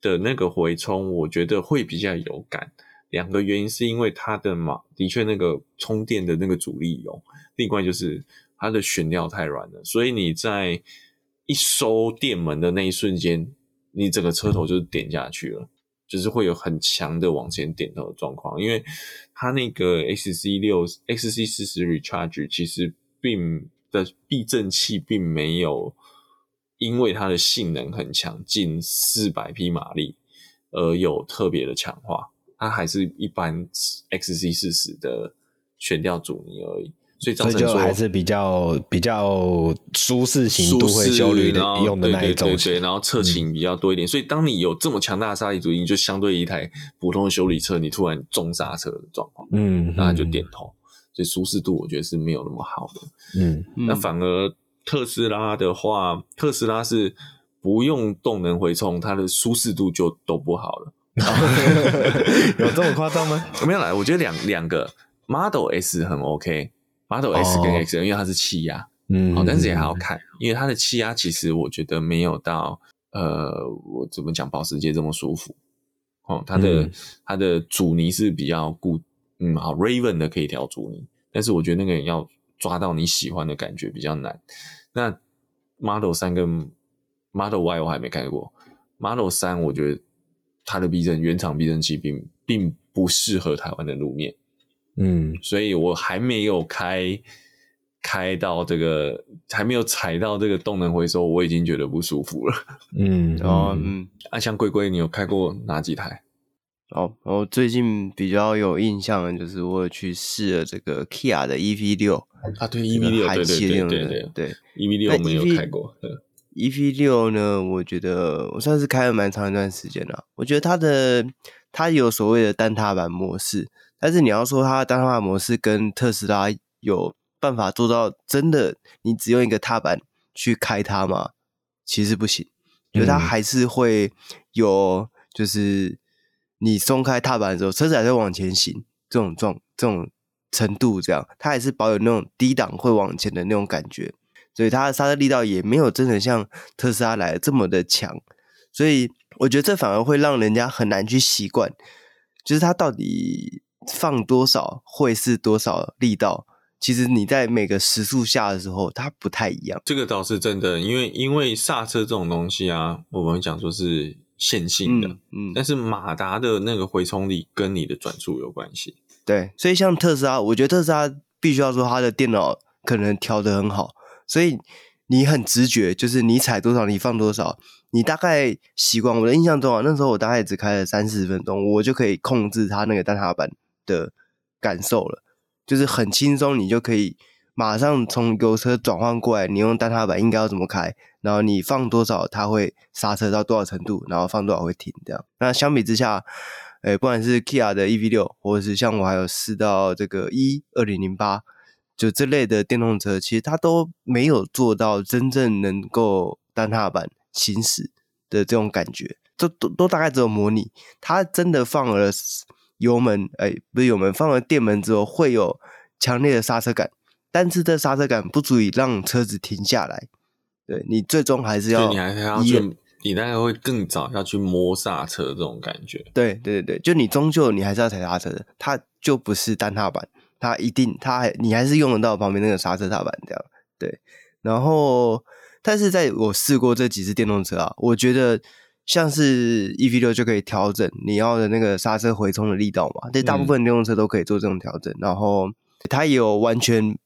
的那个回充，我觉得会比较有感。两个原因是因为它的嘛，的确那个充电的那个阻力有，另外就是它的悬吊太软了，所以你在一收电门的那一瞬间，你整个车头就点下去了。就是会有很强的往前点头的状况，因为它那个 XC 六 XC 四十 Recharge 其实并的避震器并没有因为它的性能很强，近四百匹马力而有特别的强化，它还是一般 XC 四十的悬吊阻尼而已。所以，所以就还是比较比较舒适型都会修旅的用的那一种，对对对，然后侧倾比较多一点。嗯、所以，当你有这么强大的刹力阻力，就相对于一台普通的修理车，你突然重刹车的状况，嗯，那就点头。所以舒适度，我觉得是没有那么好的。嗯，那反而特斯拉的话，特斯拉是不用动能回充，它的舒适度就都不好了。有这么夸张吗？没有啦，我觉得两两个 Model S 很 OK，Model S 跟 X，、哦、因为它是气压，嗯，好，但是也还要看，因为它的气压其实我觉得没有到呃，我怎么讲保时捷这么舒服。哦，它的、嗯、它的阻尼是比较固，嗯，好，Raven 的可以调阻尼，但是我觉得那个要抓到你喜欢的感觉比较难。那 Model 三跟 Model Y 我还没开过，Model 三我觉得它的避震原厂避震器并并不适合台湾的路面，嗯，所以我还没有开开到这个，还没有踩到这个动能回收，我已经觉得不舒服了。嗯，然后嗯，啊，像龟龟，你有开过哪几台？哦，我最近比较有印象的就是我有去试了这个 Kia 的 EV 六啊，对 EV 六，对对对对对对，EV 六我没有开过。EV 六呢，我觉得我算是开了蛮长一段时间了。我觉得它的它有所谓的单踏板模式，但是你要说它的单踏板模式跟特斯拉有办法做到真的，你只用一个踏板去开它吗？其实不行，觉得它还是会有，就是你松开踏板的时候，车子还在往前行这种状这种程度，这样它还是保有那种低档会往前的那种感觉，所以它的刹车力道也没有真的像特斯拉来的这么的强，所以我觉得这反而会让人家很难去习惯，就是它到底放多少会是多少力道。其实你在每个时速下的时候，它不太一样。这个倒是真的，因为因为刹车这种东西啊，我们讲说是线性的，嗯，嗯，但是马达的那个回冲力跟你的转速有关系。对，所以像特斯拉，我觉得特斯拉必须要说它的电脑可能调得很好，所以你很直觉，就是你踩多少，你放多少，你大概习惯。我的印象中啊，那时候我大概只开了三四十分钟，我就可以控制它那个单踏板的感受了。就是很轻松，你就可以马上从油车转换过来。你用单踏板应该要怎么开？然后你放多少，它会刹车到多少程度？然后放多少会停？这样。那相比之下，诶，不管是 Kia 的 EV 六，或者是像我还有试到这个一二零零八，就这类的电动车，其实它都没有做到真正能够单踏板行驶的这种感觉，都都都大概只有模拟。它真的放了。油门，哎、欸，不是油门，放了电门之后会有强烈的刹车感，但是这刹车感不足以让车子停下来。对，你最终还是要，你还是要去，你大概会更早要去摸刹车这种感觉。对对对，就你终究你还是要踩刹车的，它就不是单踏板，它一定它还你还是用得到旁边那个刹车踏板这样。对，然后但是在我试过这几次电动车啊，我觉得。像是 EV 六就可以调整你要的那个刹车回冲的力道嘛，对大部分电动车都可以做这种调整。嗯、然后它也有完全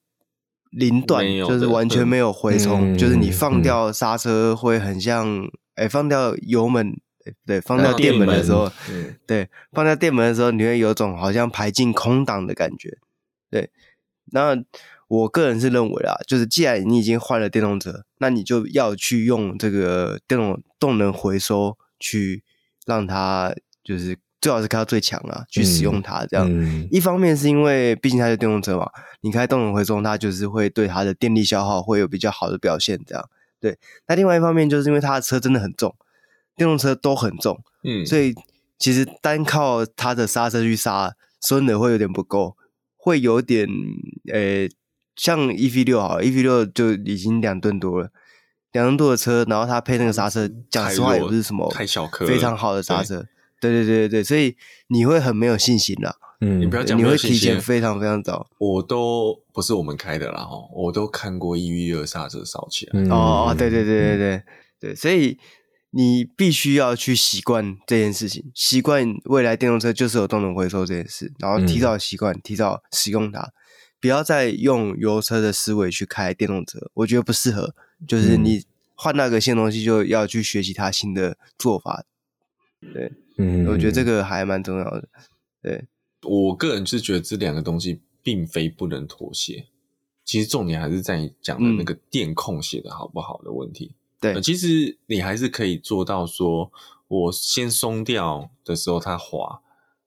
零段，就是完全没有回冲，嗯、就是你放掉刹车会很像，哎、嗯欸，放掉油门，对，放掉电门的时候，对，放掉电门的时候，你会有种好像排进空档的感觉。对，那。我个人是认为啊，就是既然你已经换了电动车，那你就要去用这个电动动能回收去让它，就是最好是开到最强啊，去使用它。这样，嗯嗯、一方面是因为毕竟它是电动车嘛，你开动能回收，它就是会对它的电力消耗会有比较好的表现。这样，对。那另外一方面就是因为它的车真的很重，电动车都很重，嗯，所以其实单靠它的刹车去刹，真的会有点不够，会有点诶。欸像 EV 六好，EV 六就已经两吨多了，两吨多的车，然后它配那个刹车，讲实话也不是什么太小颗，非常好的刹车。对对对对对，所以你会很没有信心啦。嗯，你不要讲，你会提前非常非常早。我都不是我们开的啦哈，我都看过 EV 六刹车烧起来。嗯、哦哦，对对对对对、嗯、对，所以你必须要去习惯这件事情，习惯未来电动车就是有动能回收这件事，然后提早习惯，嗯、提早使用它。不要再用油车的思维去开电动车，我觉得不适合。就是你换那个新东西，就要去学习它新的做法。对，嗯，我觉得这个还蛮重要的。对，我个人是觉得这两个东西并非不能妥协。其实重点还是在你讲的那个电控写的好不好的问题。对，其实你还是可以做到说，我先松掉的时候它滑，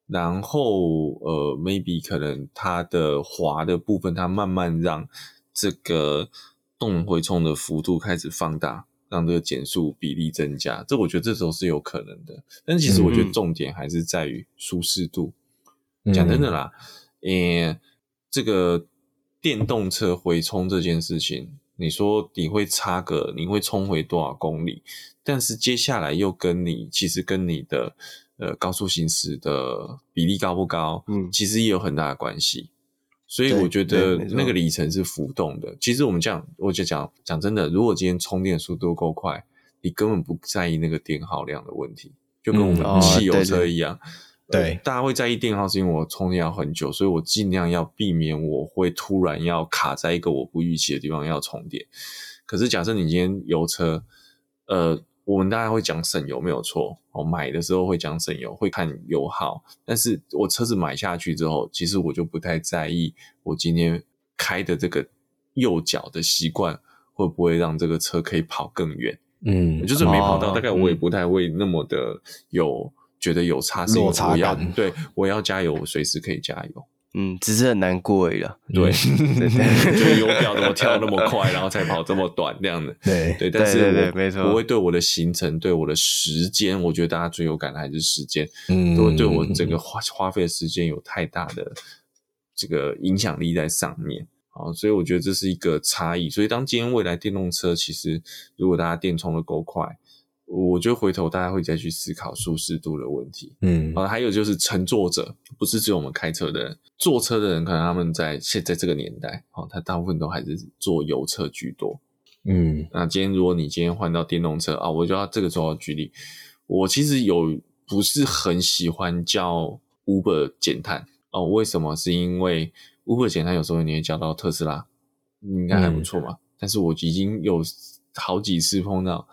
然后呃，maybe 可能它的滑的部分，它慢慢让这个动能回冲的幅度开始放大，让这个减速比例增加。这我觉得这时候是有可能的。但其实我觉得重点还是在于舒适度。讲、嗯、真的啦，诶，这个电动车回冲这件事情，你说你会差个，你会冲回多少公里？但是接下来又跟你其实跟你的呃高速行驶的比例高不高，嗯，其实也有很大的关系。所以我觉得那个里程是浮动的。其实我们这样，我就讲讲真的，如果今天充电速度够快，你根本不在意那个电耗量的问题，就跟我们汽油车一样。嗯哦对、呃，大家会在意电耗，是因为我充电要很久，所以我尽量要避免我会突然要卡在一个我不预期的地方要充电。可是假设你今天油车，呃，我们大家会讲省油没有错，我买的时候会讲省油，会看油耗。但是我车子买下去之后，其实我就不太在意我今天开的这个右脚的习惯会不会让这个车可以跑更远。嗯，就是没跑到，大概我也不太会那么的有。觉得有差是我要对，我要加油，我随时可以加油。嗯，只是很难过而已了。对，就油表怎么跳那么快，然后才跑这么短这样的。对对，但是我没错，不会对我的行程，对我的时间，我觉得大家最有感的还是时间。嗯，都会对我整个花花费的时间有太大的这个影响力在上面。好，所以我觉得这是一个差异。所以当今天未来电动车，其实如果大家电充的够快。我觉得回头大家会再去思考舒适度的问题，嗯，啊，还有就是乘坐者，不是只有我们开车的人，坐车的人可能他们在现在这个年代，哦，他大部分都还是坐油车居多，嗯，那今天如果你今天换到电动车啊，我就要这个时候举例，我其实有不是很喜欢叫 Uber 减碳。哦，为什么？是因为 Uber 减碳有时候你会叫到特斯拉，应该还不错嘛，嗯，但是我已经有好几次碰到。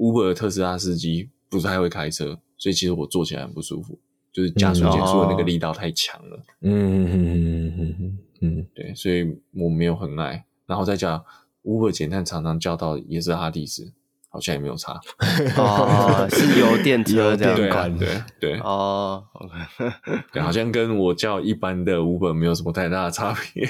Uber 的特斯拉司机不是太会开车，所以其实我坐起来很不舒服，就是加速减速的那个力道太强了。嗯嗯嗯嗯嗯嗯，对，所以我没有很爱。然后再加 Uber 减碳，常常叫到也是哈迪斯，好像也没有差。哦，是油电车这样对、啊、对对哦，OK，对，好像跟我叫一般的 Uber 没有什么太大的差别。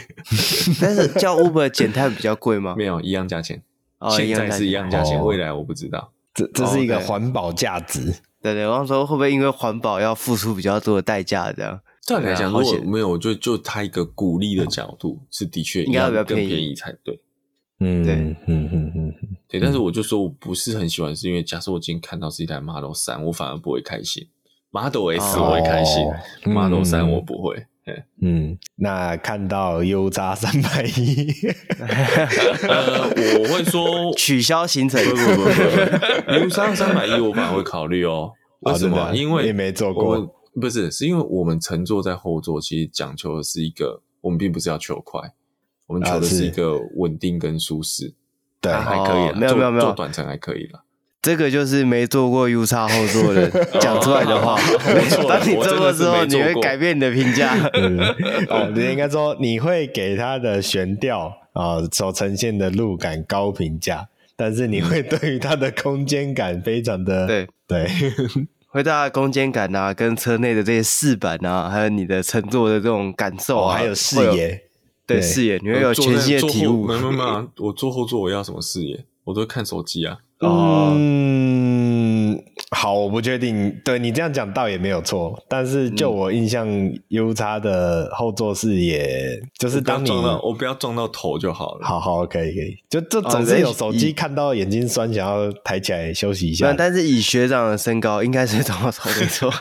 但是叫 Uber 减碳比较贵吗？没有，一样价钱。哦，现在是一样价钱，哦，未来我不知道。这这是一个环保价值，哦，对对，我刚说会不会因为环保要付出比较多的代价？这样，这样来讲，如果没有，就就他一个鼓励的角度，嗯、是的确应该要更便宜才对。嗯，对，嗯嗯嗯对。但是我就说我不是很喜欢，是因为假设我今天看到是一台 Model 3，我反而不会开心；Model S 我会开心，哦，Model 3我不会。嗯，那看到 U 叉三百一，呃，我会说 取消行程。不不不不，U 叉三百一我反而会考虑哦。为什么？啊、因为也没坐过，不是，是因为我们乘坐在后座，其实讲求的是一个，我们并不是要求快，我们求的是一个稳定跟舒适。对，还可以、哦，没有没有没有，坐短程还可以了。这个就是没坐过 U 叉后座的 讲出来的话。没错，当你坐过之后，你会改变你的评价。哦，你应该说你会给它的悬吊啊所呈现的路感高评价，但是你会对于它的空间感非常的对对，会对它的空间感啊，跟车内的这些饰板啊，还有你的乘坐的这种感受啊，还有视野，对视野，你会有全新的体悟。没没没，我坐后座我要什么视野？我都看手机啊。嗯，好，我不确定。对你这样讲倒也没有错，但是就我印象，U 叉的后座视野、嗯、就是当你我不，我不要撞到头就好了。好好，可以可以，就这总是有手机看到眼睛酸，想要抬起来休息一下。但是以学长的身高，应该是撞到头没错。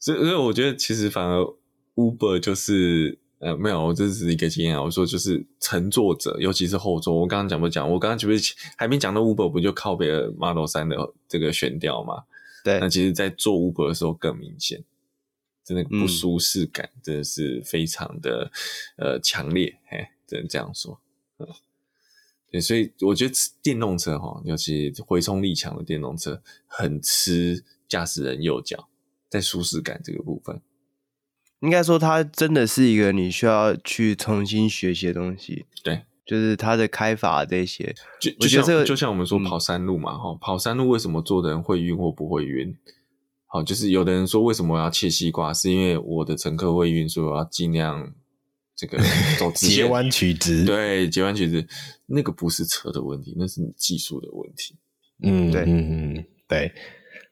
所以，所以我觉得其实反而 Uber 就是。呃，没有，我这是一个经验啊。我说就是乘坐者，尤其是后座。我刚刚讲不讲？我刚刚不是还没讲到 Uber，不就靠背了 Model 三的这个悬吊吗？对。那其实，在坐 Uber 的时候更明显，真的不舒适感真的是非常的、嗯、呃强烈。嘿，只能这样说。嗯，对，所以我觉得电动车哈，尤其回冲力强的电动车，很吃驾驶人右脚在舒适感这个部分。应该说，它真的是一个你需要去重新学习的东西。对，就是它的开法这些。就就像就像我们说跑山路嘛，哈、嗯，跑山路为什么坐的人会晕或不会晕？好，就是有的人说为什么我要切西瓜，是因为我的乘客会晕，所以我要尽量这个走直截弯曲直。对，截弯曲直，那个不是车的问题，那是你技术的问题。嗯，对，嗯嗯，对。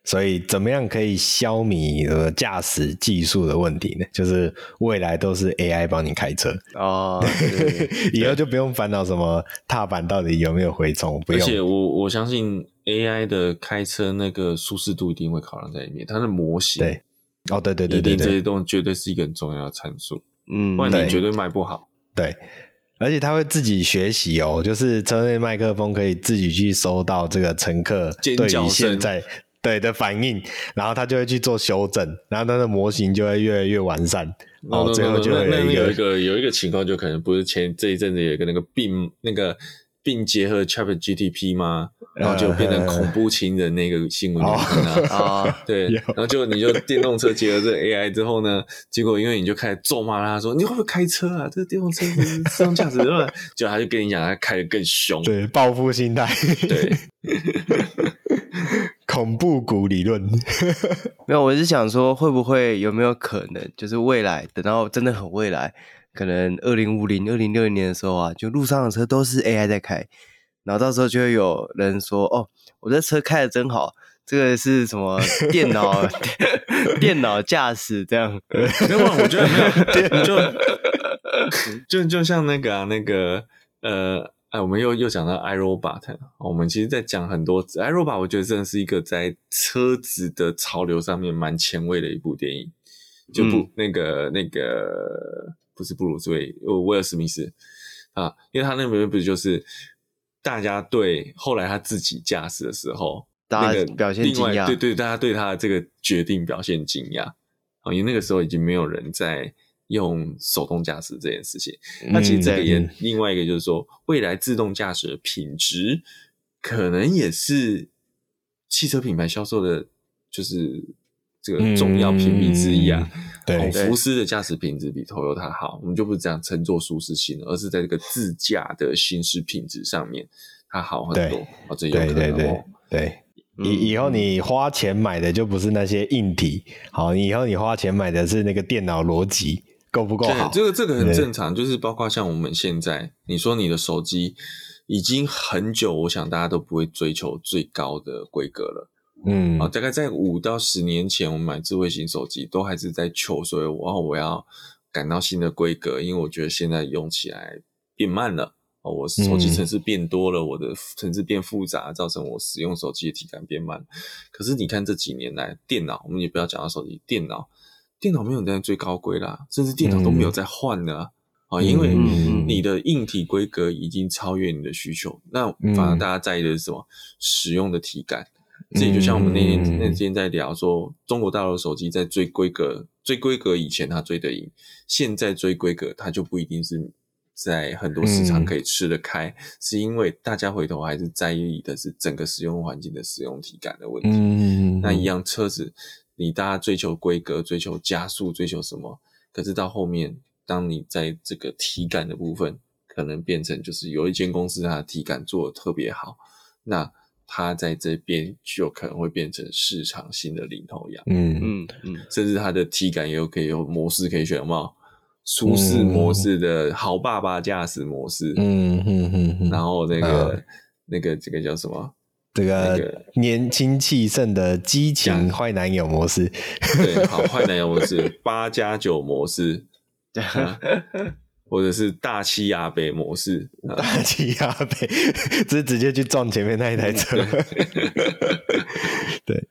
所以，怎么样可以消弭呃驾驶技术的问题呢？就是未来都是 AI 帮你开车哦，以后就不用烦恼什么踏板到底有没有回冲，不用。而且我我相信 AI 的开车那个舒适度一定会考量在里面，它的模型对，哦对对对对，这些东西绝对是一个很重要的参数，嗯，不然你绝对卖不好。对，而且它会自己学习哦，就是车内麦克风可以自己去收到这个乘客对于现在。对的反应，然后他就会去做修正，然后他的模型就会越来越完善，然后最后就会有一个有一个有一个情况，就可能不是前这一阵子有一个那个病那个并结合 ChatGPT 吗？然后就变成恐怖情人那个新闻啊 啊，对，然后就你就电动车结合这个 AI 之后呢，结果因为你就开始咒骂他说，你会不会开车啊？这个电动车是自动驾驶？就他就跟你讲，他开的更凶，对，报复心态，对。恐怖谷理论没有，我是想说，会不会有没有可能，就是未来等到真的很未来，可能二零五零、二零六零年的时候啊，就路上的车都是 AI 在开，然后到时候就会有人说：“哦，我这车开的真好，这个是什么 电脑 电脑驾驶这样？” 没有，我觉得没有，就就就像那个啊，那个呃。哎，我们又又讲到 iRobot，我们其实在讲很多 iRobot，我觉得真的是一个在车子的潮流上面蛮前卫的一部电影，就不、嗯、那个那个不是布鲁斯威威尔史密斯啊，因为他那边不是就是大家对后来他自己驾驶的时候，大家表现惊讶，那个、对对，大家对他的这个决定表现惊讶啊，因为那个时候已经没有人在。用手动驾驶这件事情，那其实这个也另外一个就是说，未来自动驾驶的品质可能也是汽车品牌销售的，就是这个重要评比之一啊。对，福斯的驾驶品质比 Toyota 好，我们就不是这样称作舒适性，而是在这个自驾的行驶品质上面，它好很多。哦，这有可能哦。对，以以后你花钱买的就不是那些硬体，好，以后你花钱买的是那个电脑逻辑。够不够好？这个这个很正常，就是包括像我们现在，你说你的手机已经很久，我想大家都不会追求最高的规格了。嗯，啊，大概在五到十年前，我们买智慧型手机都还是在求，所以我我要赶到新的规格，因为我觉得现在用起来变慢了。哦，我手机程式变多了，我的程式变复杂，造成我使用手机的体感变慢。可是你看这几年来，电脑我们也不要讲到手机，电脑。电脑没有在最高规啦，甚至电脑都没有在换的啊，因为你的硬体规格已经超越你的需求。那反而大家在意的是什么？使用的体感。这就像我们那天那天在聊说，中国大陆手机在追规格、追规格以前它追得赢，现在追规格它就不一定是在很多市场可以吃得开，是因为大家回头还是在意的是整个使用环境的使用体感的问题。那一样车子。你大家追求规格、追求加速、追求什么？可是到后面，当你在这个体感的部分，可能变成就是有一间公司它的体感做的特别好，那它在这边就可能会变成市场新的领头羊。嗯嗯嗯，甚至它的体感也有可以有模式可以选，有没有？舒适模式的好爸爸驾驶模式。嗯嗯嗯，然后那个、嗯、那个这个叫什么？这个年轻气盛的激情坏男友模式，对，好坏男友模式，八加九模式，啊、或者是大气压杯模式，大气压杯，只是直接去撞前面那一台车。对，对，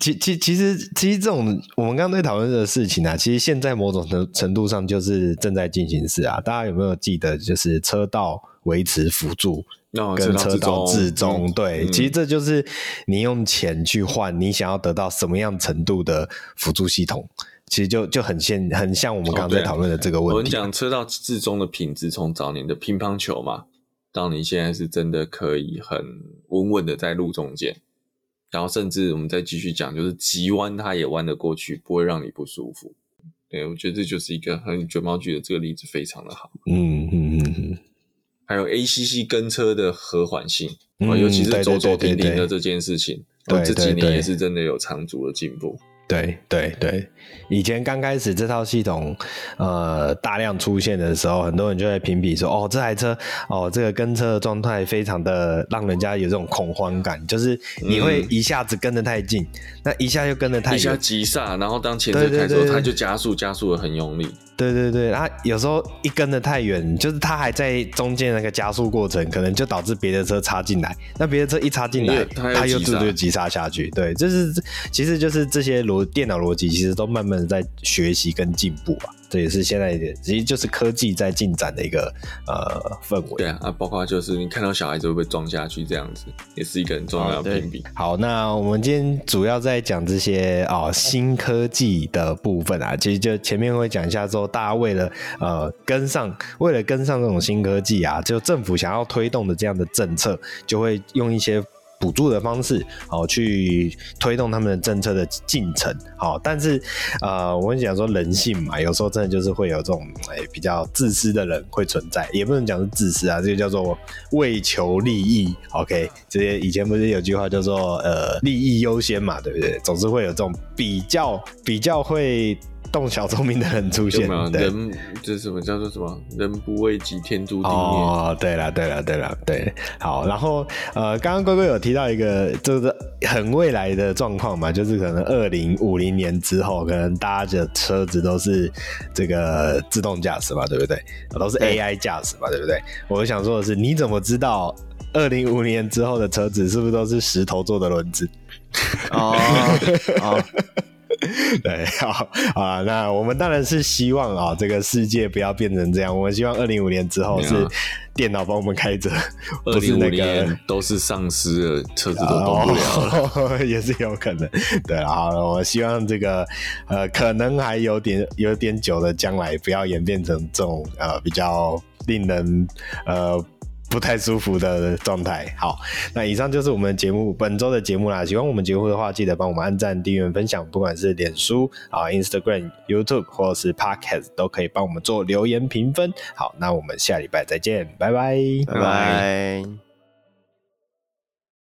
其其其实其实这种我们刚刚在讨论的事情啊，其实现在某种程程度上就是正在进行式啊。大家有没有记得，就是车道维持辅助？跟车道置中，对，嗯、其实这就是你用钱去换你想要得到什么样程度的辅助系统，其实就就很像很像我们刚刚在讨论的这个问题。我们讲车道至中的品质，从早年的乒乓球嘛，到你现在是真的可以很稳稳的在路中间，然后甚至我们再继续讲，就是急弯它也弯得过去，不会让你不舒服。对，我觉得这就是一个很卷毛举的这个例子非常的好。嗯嗯嗯嗯。还有 ACC 跟车的和缓性，嗯，尤其是走走停停的这件事情，对，这几年也是真的有长足的进步。对对对，以前刚开始这套系统呃大量出现的时候，很多人就会评比说，哦，这台车哦，这个跟车的状态非常的让人家有这种恐慌感，就是你会一下子跟得太近，嗯、那一下又跟得太远，一下急刹，然后当前车开的时候，它就加速，加速的很用力。对对对，它有时候一跟得太远，就是它还在中间那个加速过程，可能就导致别的车插进来，那别的车一插进来，它又就就急刹下去。对，就是其实就是这些逻电脑逻辑，其实都慢慢的在学习跟进步啊。这也是现在的，其实就是科技在进展的一个呃氛围。对啊，啊，包括就是你看到小孩子会不会撞下去这样子，也是一个很重要的评比。好，那我们今天主要在讲这些啊、哦、新科技的部分啊，其实就前面会讲一下说，大家为了呃跟上，为了跟上这种新科技啊，就政府想要推动的这样的政策，就会用一些。补助的方式，好去推动他们的政策的进程，好，但是呃，我跟你讲说人性嘛，有时候真的就是会有这种哎、比较自私的人会存在，也不能讲是自私啊，这个叫做为求利益，OK，这些以前不是有句话叫做呃利益优先嘛，对不对？总是会有这种比较比较会。动小聪明的人出现，人这是什么叫做什么？人不为己，天诛地灭。哦，对了，对了，对了，对，好。然后呃，刚刚龟龟有提到一个，就是很未来的状况嘛，就是可能二零五零年之后，可能大家的车子都是这个自动驾驶嘛，对不对？都是 AI 驾驶嘛，对不对？我想说的是，你怎么知道二零五零年之后的车子是不是都是石头做的轮子？哦，好。对，好啊，那我们当然是希望啊，这个世界不要变成这样。我们希望二零五年之后是电脑帮我们开着，二零五年都是丧尸了，车子都动不了，哦，也是有可能。对，好了，我希望这个呃，可能还有点有点久的将来，不要演变成这种呃比较令人呃。不太舒服的状态。好，那以上就是我们节目本周的节目啦。喜欢我们节目的话，记得帮我们按赞、订阅、分享。不管是脸书啊、Instagram、YouTube 或者是 Podcast，都可以帮我们做留言评分。好，那我们下礼拜再见，拜拜，拜拜。